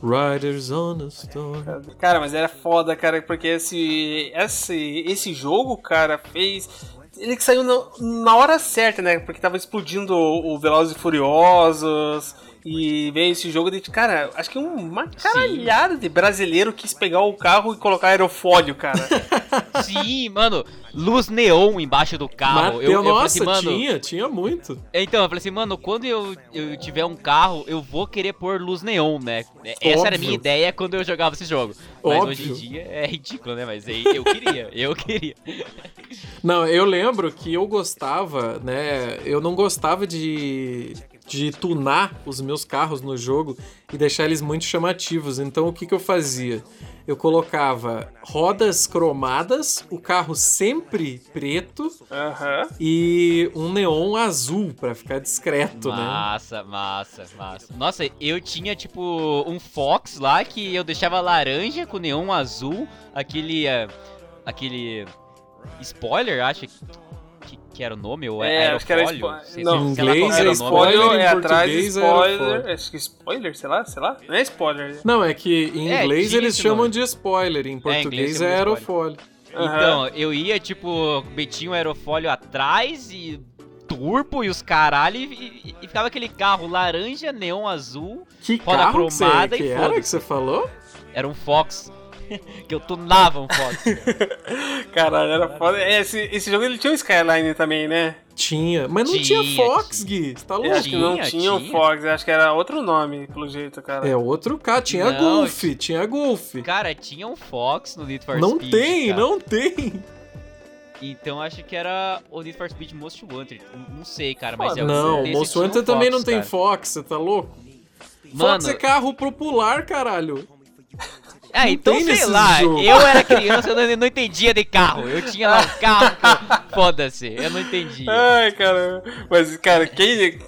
Riders on the Storm. Cara, mas era foda, cara, porque esse, esse, esse jogo, cara, fez. Ele que saiu na, na hora certa, né? Porque tava explodindo o, o Velozes e Furiosos. E veio esse jogo de. Cara, acho que uma caralhada de brasileiro quis pegar o carro e colocar aerofólio, cara. Sim, mano, luz neon embaixo do carro. Mateu, eu, eu falei nossa, assim, mano. tinha, tinha muito. Então, eu falei assim, mano, quando eu, eu tiver um carro, eu vou querer pôr luz neon, né? Essa era a minha ideia quando eu jogava esse jogo. Mas Óbvio. hoje em dia é ridículo, né? Mas aí eu queria, eu queria. Não, eu lembro que eu gostava, né? Eu não gostava de. De tunar os meus carros no jogo e deixar eles muito chamativos. Então o que, que eu fazia? Eu colocava rodas cromadas, o carro sempre preto Aham. e um neon azul pra ficar discreto, né? Massa, massa, massa. Nossa, eu tinha tipo um Fox lá que eu deixava laranja com neon azul, aquele. eh, aquele. Spoiler, acho que, que era o nome, ou É, é, acho que era aerofólio? spo- Sei- não, em inglês era é spoiler, Spoiler em é atrás, português é spoiler. Acho que spoiler, sei lá, sei lá. Não é spoiler. Não, é que em É, inglês tinha eles chamam nome. de spoiler, em português é de aerofólio. Então, eu ia, tipo, metia um aerofólio atrás e turbo e os caralho e, e- e ficava aquele carro laranja, neon azul, Que Roda carro que, você, cromada e que era que você falou? era um Fox. que eu tunava um Fox. Caralho, era foda. É, esse, esse jogo ele tinha um Skyline também, né? Tinha, mas não tinha, Tinha, Fox, tinha. Gui. Você tá Eu louco? acho que não Tinha, tinha o. Fox, eu acho que era outro nome, pelo jeito, cara. É outro carro. Tinha Não, Golf, tinha Golf. Cara, tinha um Fox no Need for Não Speed. tem, cara. não tem. Então acho que era o Need for Speed Most Wanted. Não- Não sei, cara, mas Foda. é Não, Most um Wanted também Fox, não tem cara. Fox, você tá louco? Mano, Fox é carro popular, caralho. É, então sei lá, eu era criança, eu não, não entendia de carro. Eu tinha lá um carro, eu- foda-se, eu não entendia. Ai, cara. Mas, cara, quem.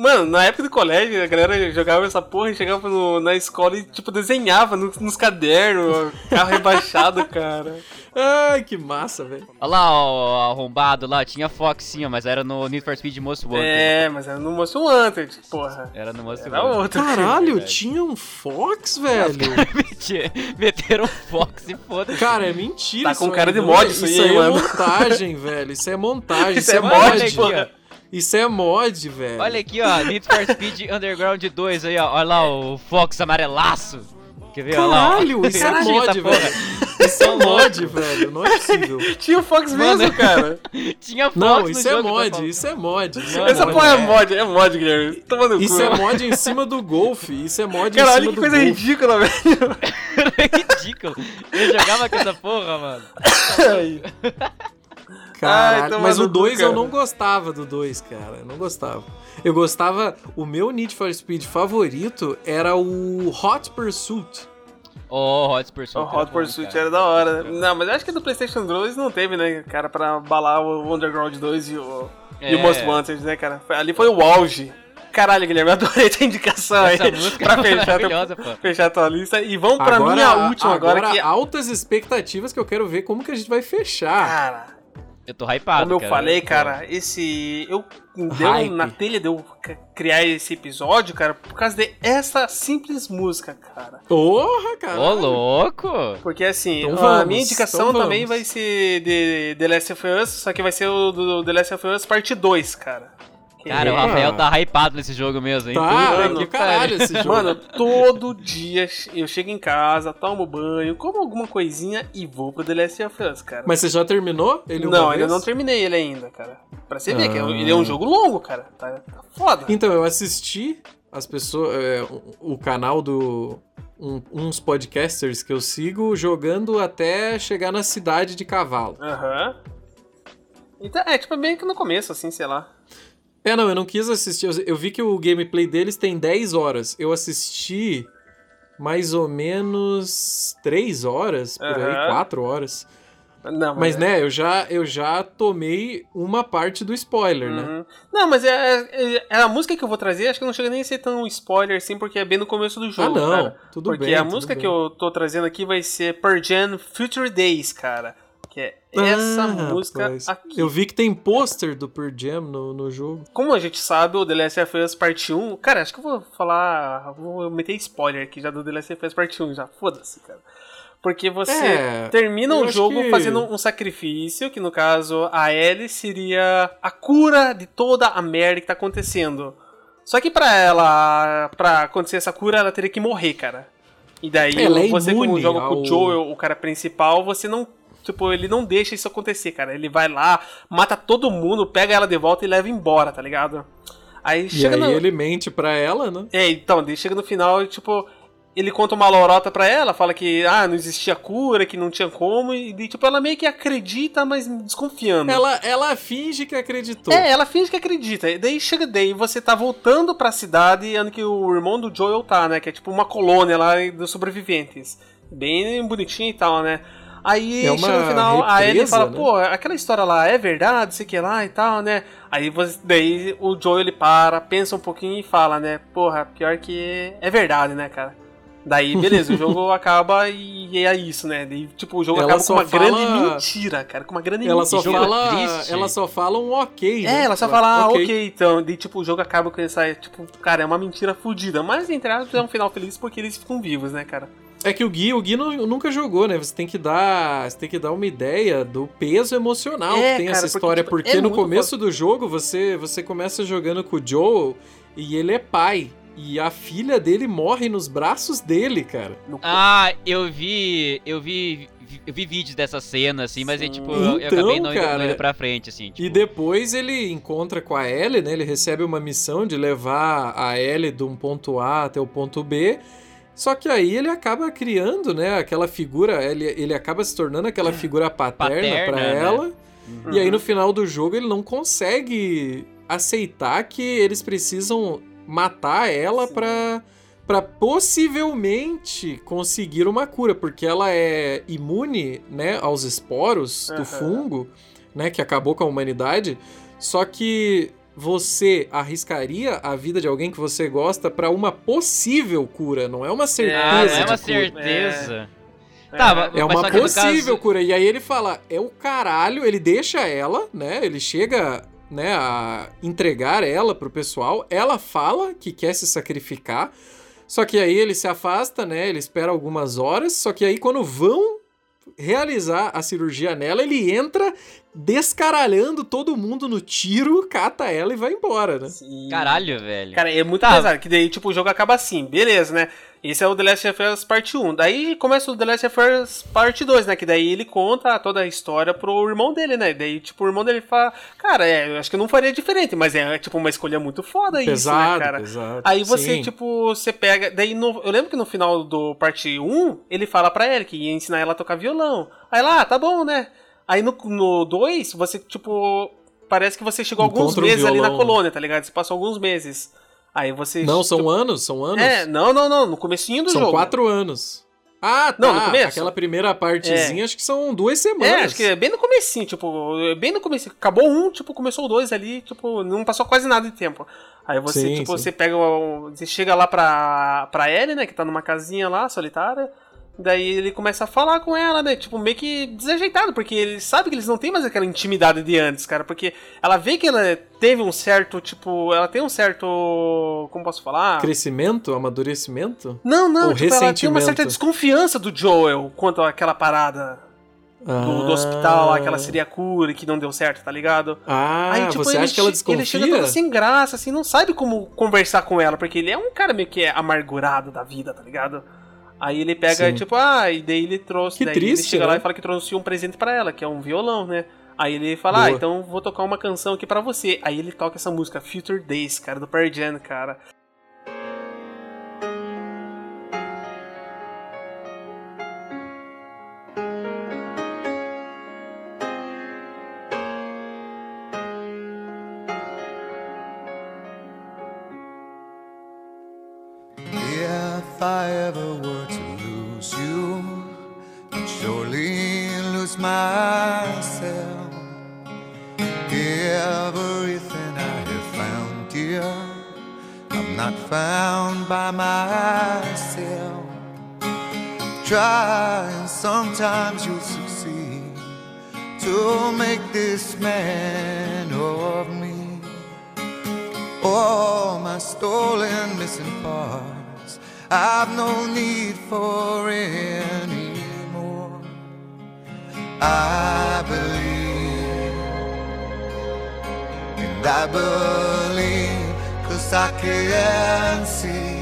Mano, na época do colégio, a galera jogava essa porra e chegava no- na escola e, tipo, desenhava no- nos cadernos, carro rebaixado, cara. Ai, que massa, velho. Olha lá, ó, o arrombado lá, tinha Fox sim, ó, mas era no Need for Speed Most Wanted. É, mas era no Most Wanted, porra. Era no Most Era Wanted. outro. Caralho, verdade. tinha um Fox, velho. Meteram Fox e foda-se. Cara, é mentira. Tá com cara de mod é- isso Isso aí, é mano. montagem, velho. Isso é montagem. Isso Isso é é mod, porra. Isso é mod, velho. Olha aqui, ó, Need for Speed Underground 2 aí, ó. Olha lá o Fox amarelaço. Quer ver? Olha lá, ó. Caralho, isso é Tinha mod, velho. Isso é mod, velho. Não é possível. Tinha o Fox Mano. mesmo, cara. Tinha Fox Não, isso é mod, isso é mod. Isso é Mano, Essa mod. porra é é. mod, é mod, Guilherme. Toma no Isso cu. é mod em cima do Golf. Isso é mod em Caralho, cima que do coisa Golf. ridícula, velho. Era ridículo. Eu jogava com essa porra, mano. Caralho, Ai, mas o cu, 2 eu não gostava do 2, cara. Eu não gostava. Eu gostava. O meu Need for Speed favorito era o Hot Pursuit. Oh, Hot Pursuit. O era Hot Pursuit cara. era da hora. Não, mas acho que do PlayStation 2 não teve, né, cara, pra balar o Underground 2 e o, e o É. Most Wanted, né, cara? Ali foi o auge. Caralho, Guilherme, eu adorei tua indicação Essa aí. música pra é fechar, tua, pô. fechar tua lista. E vamos pra minha última agora, que é- altas expectativas que eu quero ver como que a gente vai fechar. Cara, Eu tô hypado, como eu cara. falei, cara, esse. Eu deu Hype. na telha de eu criar esse episódio, cara, por causa de essa simples música, cara. Porra, cara. Ô, louco! Porque assim, Então a vamos, minha indicação então também vamos. vai ser de The Last of Us, só que vai ser o do The Last of Us parte 2, cara. Cara, o. Rafael tá hypado nesse jogo mesmo, hein? Tá, Mano, que caralho esse jogo. Mano, todo dia eu chego em casa, tomo banho, como alguma coisinha e vou pro The Last of Us, cara. Mas você já terminou ele não, ainda não terminei ele ainda, cara. Pra você ver que é um- Ah. ele é um jogo longo, cara. Tá, tá foda. Então, eu assisti as pessoas, é, o, o canal do um- uns podcasters que eu sigo jogando até chegar na cidade de cavalo. Aham. Então, é, tipo, bem que no começo, assim, sei lá. É, não, eu não quis assistir. Eu, vi que o gameplay deles tem 10 horas. Eu assisti mais ou menos 3 horas, por aí, Aham. 4 horas. Não, Mas, é- né, eu já, eu já tomei uma parte do spoiler, né? Uhum. Não, mas é, é- é a música que eu vou trazer, acho que não chega nem a ser tão spoiler assim, porque é bem no começo do Ah, jogo. não. cara. Tudo porque bem. a música bem. que eu tô trazendo aqui vai ser Per Jam Future Days, cara. É essa Ah, música rapaz. aqui. Eu vi que tem pôster do Pearl Jam no, no jogo. Como a gente sabe, o The Last of Us Parte 1. Cara, acho que eu vou falar. Vou meter spoiler aqui já do The Last of Us Parte 1, já. Foda-se, cara. Porque você É, termina o jogo que- fazendo um sacrifício, que no caso a Ellie seria a cura de toda a merda que tá acontecendo. Só que pra ela, pra acontecer essa cura, ela teria que morrer, cara. E daí Ela é você como imune joga com ao- o Joel, o cara principal, você não Tipo, ele não deixa isso acontecer, cara. Ele vai lá, mata todo mundo, pega ela de volta e leva embora, tá ligado? Aí E chega aí no... ele mente pra ela, né? É, então, daí chega no final e, tipo, ele conta uma lorota pra ela, fala que ah, não existia cura, que não tinha como, e e, tipo, ela meio que acredita, mas desconfiando. Ela, ela finge que acreditou. É, ela finge que acredita. E daí chega daí, você tá voltando pra cidade onde que o irmão do Joel tá, né? Que é tipo uma colônia lá dos sobreviventes. Bem bonitinho e tal, né? Aí É chega no final, a Ellie represa, fala, né? pô, aquela história lá é verdade, sei que lá e tal, né? Aí você, daí o Joel ele para, pensa um pouquinho e fala, né? Porra, pior que é verdade, né, cara? Daí, beleza, o jogo acaba e é isso, né? Daí, tipo, o jogo Ela acaba com uma fala- grande mentira, cara. Com uma grande Ela mentira. só fala. triste. Ela só fala um ok. É, né? ela só fala, ah, ok, então. Daí, tipo, o jogo acaba com essa. Tipo, cara, é uma mentira fodida. Mas, entre aspas, é um final feliz porque eles ficam vivos, né, cara? É que o Gui, o Gui nu- nunca jogou, né? Você tem que dar, você tem que dar uma ideia do peso emocional É, que tem cara, essa porque, história, tipo, porque, é no começo do jogo você você começa jogando com o Joel e ele é pai e a filha dele morre nos braços dele, cara. Ah, eu vi. Eu vi. Eu vi vídeos dessa cena, assim, mas é tipo, eu- eu Então, acabei não indo, cara, não indo pra frente, assim. Tipo, E depois ele encontra com a Ellie, né? Ele recebe uma missão de levar a Ellie de um ponto A até o ponto B. Só que aí ele acaba criando, né, aquela figura, ele, ele acaba se tornando aquela figura paterna, pra né? ela. E aí Uhum. no final do jogo ele não consegue aceitar que eles precisam matar ela pra, pra possivelmente conseguir uma cura, porque ela é imune, né, aos esporos do Aham. fungo, né, que acabou com a humanidade. Só que você arriscaria a vida de alguém que você gosta pra uma possível cura, não é uma certeza ah, não é de uma cura. certeza. É. Tá, mas- É uma possível caso- cura. E aí ele fala, é o caralho, ele deixa ela, né? Ele chega, né, a entregar ela pro pessoal. Ela fala que quer se sacrificar. Só que aí ele se afasta, né? Ele espera algumas horas. Só que aí quando vão realizar a cirurgia nela, ele entra descaralhando todo mundo no tiro, cata ela e vai embora, né? Sim. Caralho, velho. Cara, é muito Tá. pesado. Que daí, tipo, o jogo acaba assim, beleza, né? Esse é o The Last of Us Parte 1. Daí começa o The Last of Us Parte 2, né? Que daí ele conta toda a história pro irmão dele, né? Daí, tipo, o irmão dele fala, cara, é, eu acho que eu não faria diferente, mas é, tipo, uma escolha muito foda isso, Pesado, né, cara? pesado. Aí você, Sim. tipo, você pega. Daí no- eu lembro que no final do parte 1, ele fala pra ela que ia ensinar ela a tocar violão. Aí lá, ah, tá bom, né? Aí no, no 2, você, tipo. Parece que você chegou alguns Encontra um meses ali na colônia, tá ligado? Você passou alguns meses. Aí você. Não, são anos, são anos. É, não, não, não. No comecinho do são jogo. quatro anos. Ah, tá. Não, no começo. Aquela primeira partezinha, acho que são duas semanas. É, acho que é bem no comecinho, tipo, bem no começo. Acabou um, tipo, começou dois ali, tipo, não passou quase nada de tempo. Aí você, Sim, tipo, sim. você pega Você chega lá pra, pra Ellie, né, que tá numa casinha lá, solitária. Daí ele começa a falar com ela, né? Tipo, meio que desajeitado, porque ele sabe que eles não têm mais aquela intimidade de antes, cara. Porque ela vê que ela teve um certo, tipo, ela tem um certo. Como posso falar? Crescimento, amadurecimento? Não, não, Ou tipo, ela tem uma certa desconfiança do Joel quanto àquela parada do, do hospital lá, que ela seria cura e que não deu certo, tá ligado? Ah, Aí, tipo, você ele, acha que ela desconfia? ele chega todo sem graça, assim, não sabe como conversar com ela, porque ele é um cara meio que é amargurado da vida, tá ligado? Aí ele pega, Sim. tipo, ah, e daí ele trouxe, Que daí triste, ele chega lá né? e fala que trouxe um presente pra ela, que é um violão, né? Aí ele fala, ah, Boa. então vou tocar uma canção aqui pra você. Aí ele toca essa música, Future Days, cara, do Pearl Jam, cara. If I ever by myself. Try and sometimes you'll succeed to make this man of me. All my stolen missing parts I've no need for anymore I believe And I believe Cause I can see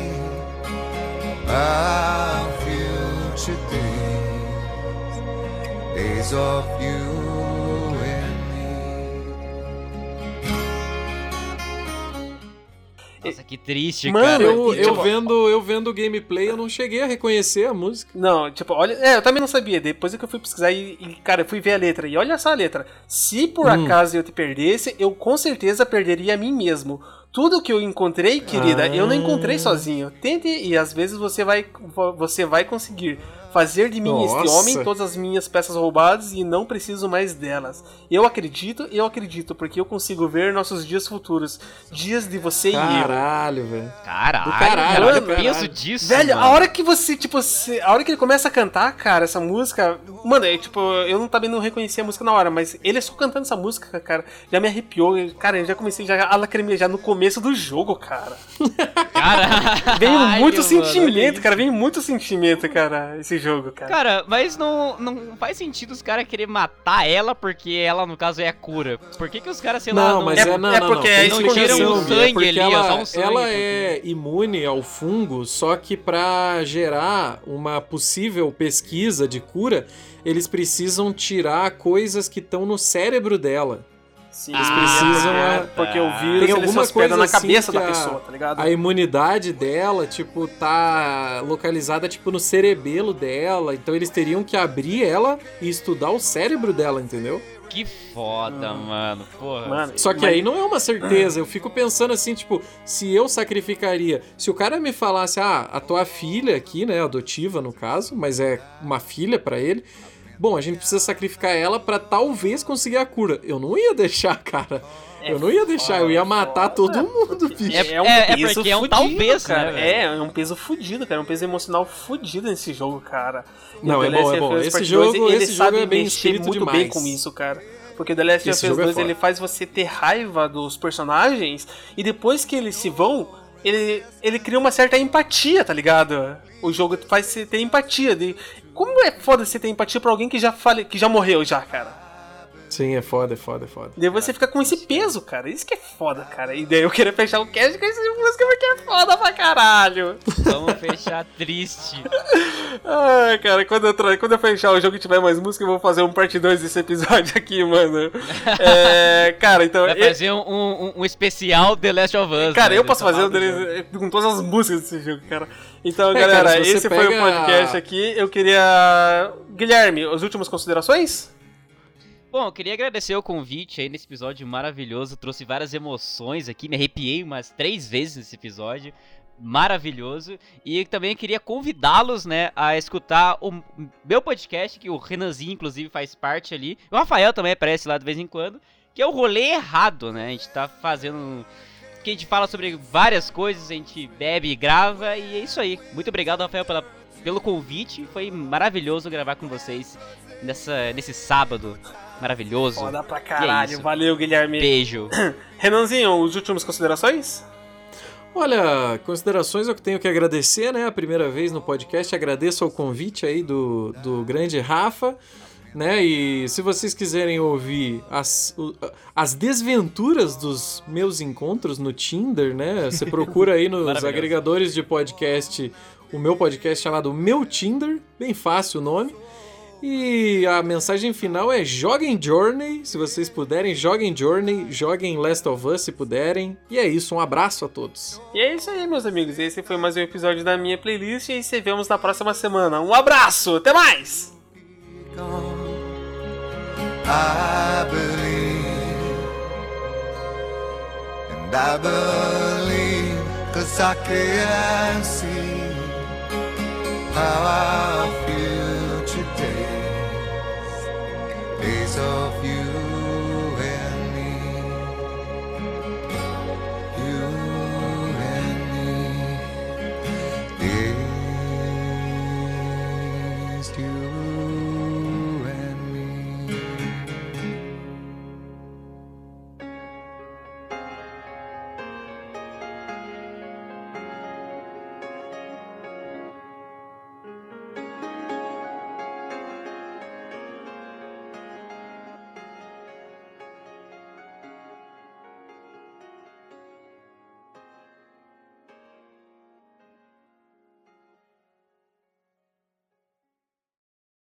Our future days. Days of you Nossa, que triste, Mano, cara. Eu, eu tipo- vendo eu vendo o gameplay, eu não cheguei a reconhecer a música. Não, tipo, olha. É, eu também não sabia. Depois é que eu fui pesquisar e, e, cara, eu fui ver a letra. E olha só a letra. Se por Hum. acaso eu te perdesse, eu com certeza perderia a mim mesmo. Tudo que eu encontrei, querida, eu não encontrei Ah. sozinho. Tente e às vezes você vai, você vai conseguir fazer de mim este Nossa. homem todas as minhas peças roubadas e não preciso mais delas. Eu acredito, eu acredito, porque eu consigo ver nossos dias futuros. Dias de você e eu. Caralho, velho. Caralho, caralho, cara, olha o peso caralho. disso. Velho, mano. a hora que você, tipo, se- a hora que ele começa a cantar, cara, essa música. Mano, é tipo, eu não também não reconheci a música na hora, mas ele só cantando essa música, cara, já me arrepiou. Cara, eu já comecei já a lacrimejar no começo do jogo, cara. Caralho, Veio muito mano, sentimento, olha cara. Veio muito sentimento, cara, esse jogo, cara. Cara, mas não, não faz sentido os caras querer matar ela porque ela, no caso, é a cura. Por que, que os caras, sei lá, Não, não. mas é- é, não, é não, porque não. Tem não tiram o sangue ali, ela, um sangue, ela porque- é imune ao fungo, só que pra gerar uma possível pesquisa de cura, eles precisam tirar coisas que estão no cérebro dela. Sim, Eles Ah, precisam, é, é, porque o tem vírus ele alguma coisa na assim cabeça que da a- pessoa, tá ligado? A imunidade dela, tipo, tá localizada, tipo, no cerebelo dela. Então eles teriam que abrir ela e estudar o cérebro dela, entendeu? Que foda, mano. Porra. Mano, Só que mas- aí não é uma certeza. Eu fico pensando assim, tipo, se eu sacrificaria. Se o cara me falasse, ah, a tua filha aqui, né, adotiva no caso, mas é uma filha pra ele. Bom, a gente precisa sacrificar ela pra talvez conseguir a cura. Eu não ia deixar, cara. eu não ia deixar, eu ia matar todo mundo, bicho. É- É um é peso porque é um fudido, talvez, né, cara. velho? é, é um peso fudido, cara. É um peso emocional fudido nesse jogo, cara. E Não, é bom, Last é bom. Esse jogo- 2, ele esse sabe jogo é bem espírito muito demais. bem com isso, cara. Porque o The Last of Us jogo é 2 foda. ele faz você ter raiva dos personagens e depois que eles se vão, ele, ele cria uma certa empatia, tá ligado? O jogo faz você ter empatia. De... Como é foda você ter empatia pra alguém que já, fale... que já morreu já, cara? Sim, é foda, é foda, é foda. Daí você fica com esse peso, cara. Isso que é foda, cara. E daí eu queria fechar o cast com essa música porque é foda pra caralho. Vamos fechar triste. Ai, cara, quando eu, tra... quando eu fechar o jogo e tiver mais música, eu vou fazer um parte 2 desse episódio aqui, mano. É, cara, então. Vai fazer um, um, um especial The Last of Us. Cara, né, eu posso fazer um do jogo. deles com todas as músicas desse jogo, cara. Então, É, galera, cara, esse foi o pega- podcast aqui. Eu queria. Guilherme, as últimas considerações? Bom, eu queria agradecer o convite aí nesse episódio maravilhoso. Trouxe várias emoções aqui, me arrepiei umas três vezes nesse episódio. Maravilhoso. E também queria convidá-los, né, a escutar o meu podcast, que o Renanzinho, inclusive, faz parte ali. O Rafael também aparece lá de vez em quando. Que é o Rolê Errado, né? A gente tá fazendo. Que a gente fala sobre várias coisas, a gente bebe e grava. E é isso aí. Muito obrigado, Rafael, pela, pelo convite. Foi maravilhoso gravar com vocês nessa, nesse sábado maravilhoso. Foda pra caralho. isso. Valeu, Guilherme. Beijo. Renanzinho, as últimas considerações? Olha, considerações eu tenho que agradecer, né? A primeira vez no podcast, agradeço ao convite aí do, do grande Rafa, né? E se vocês quiserem ouvir as, as desventuras dos meus encontros no Tinder, né? Você procura aí nos agregadores de podcast o meu podcast chamado Meu Tinder, bem fácil o nome. E a mensagem final é joguem Journey, se vocês puderem, joguem Journey, joguem Last of Us se puderem. E é isso, um abraço a todos. E é isso aí, meus amigos. Esse foi mais um episódio da minha playlist e se vemos na próxima semana. Um abraço, até mais! I believe, and I believe, cause I can see how I so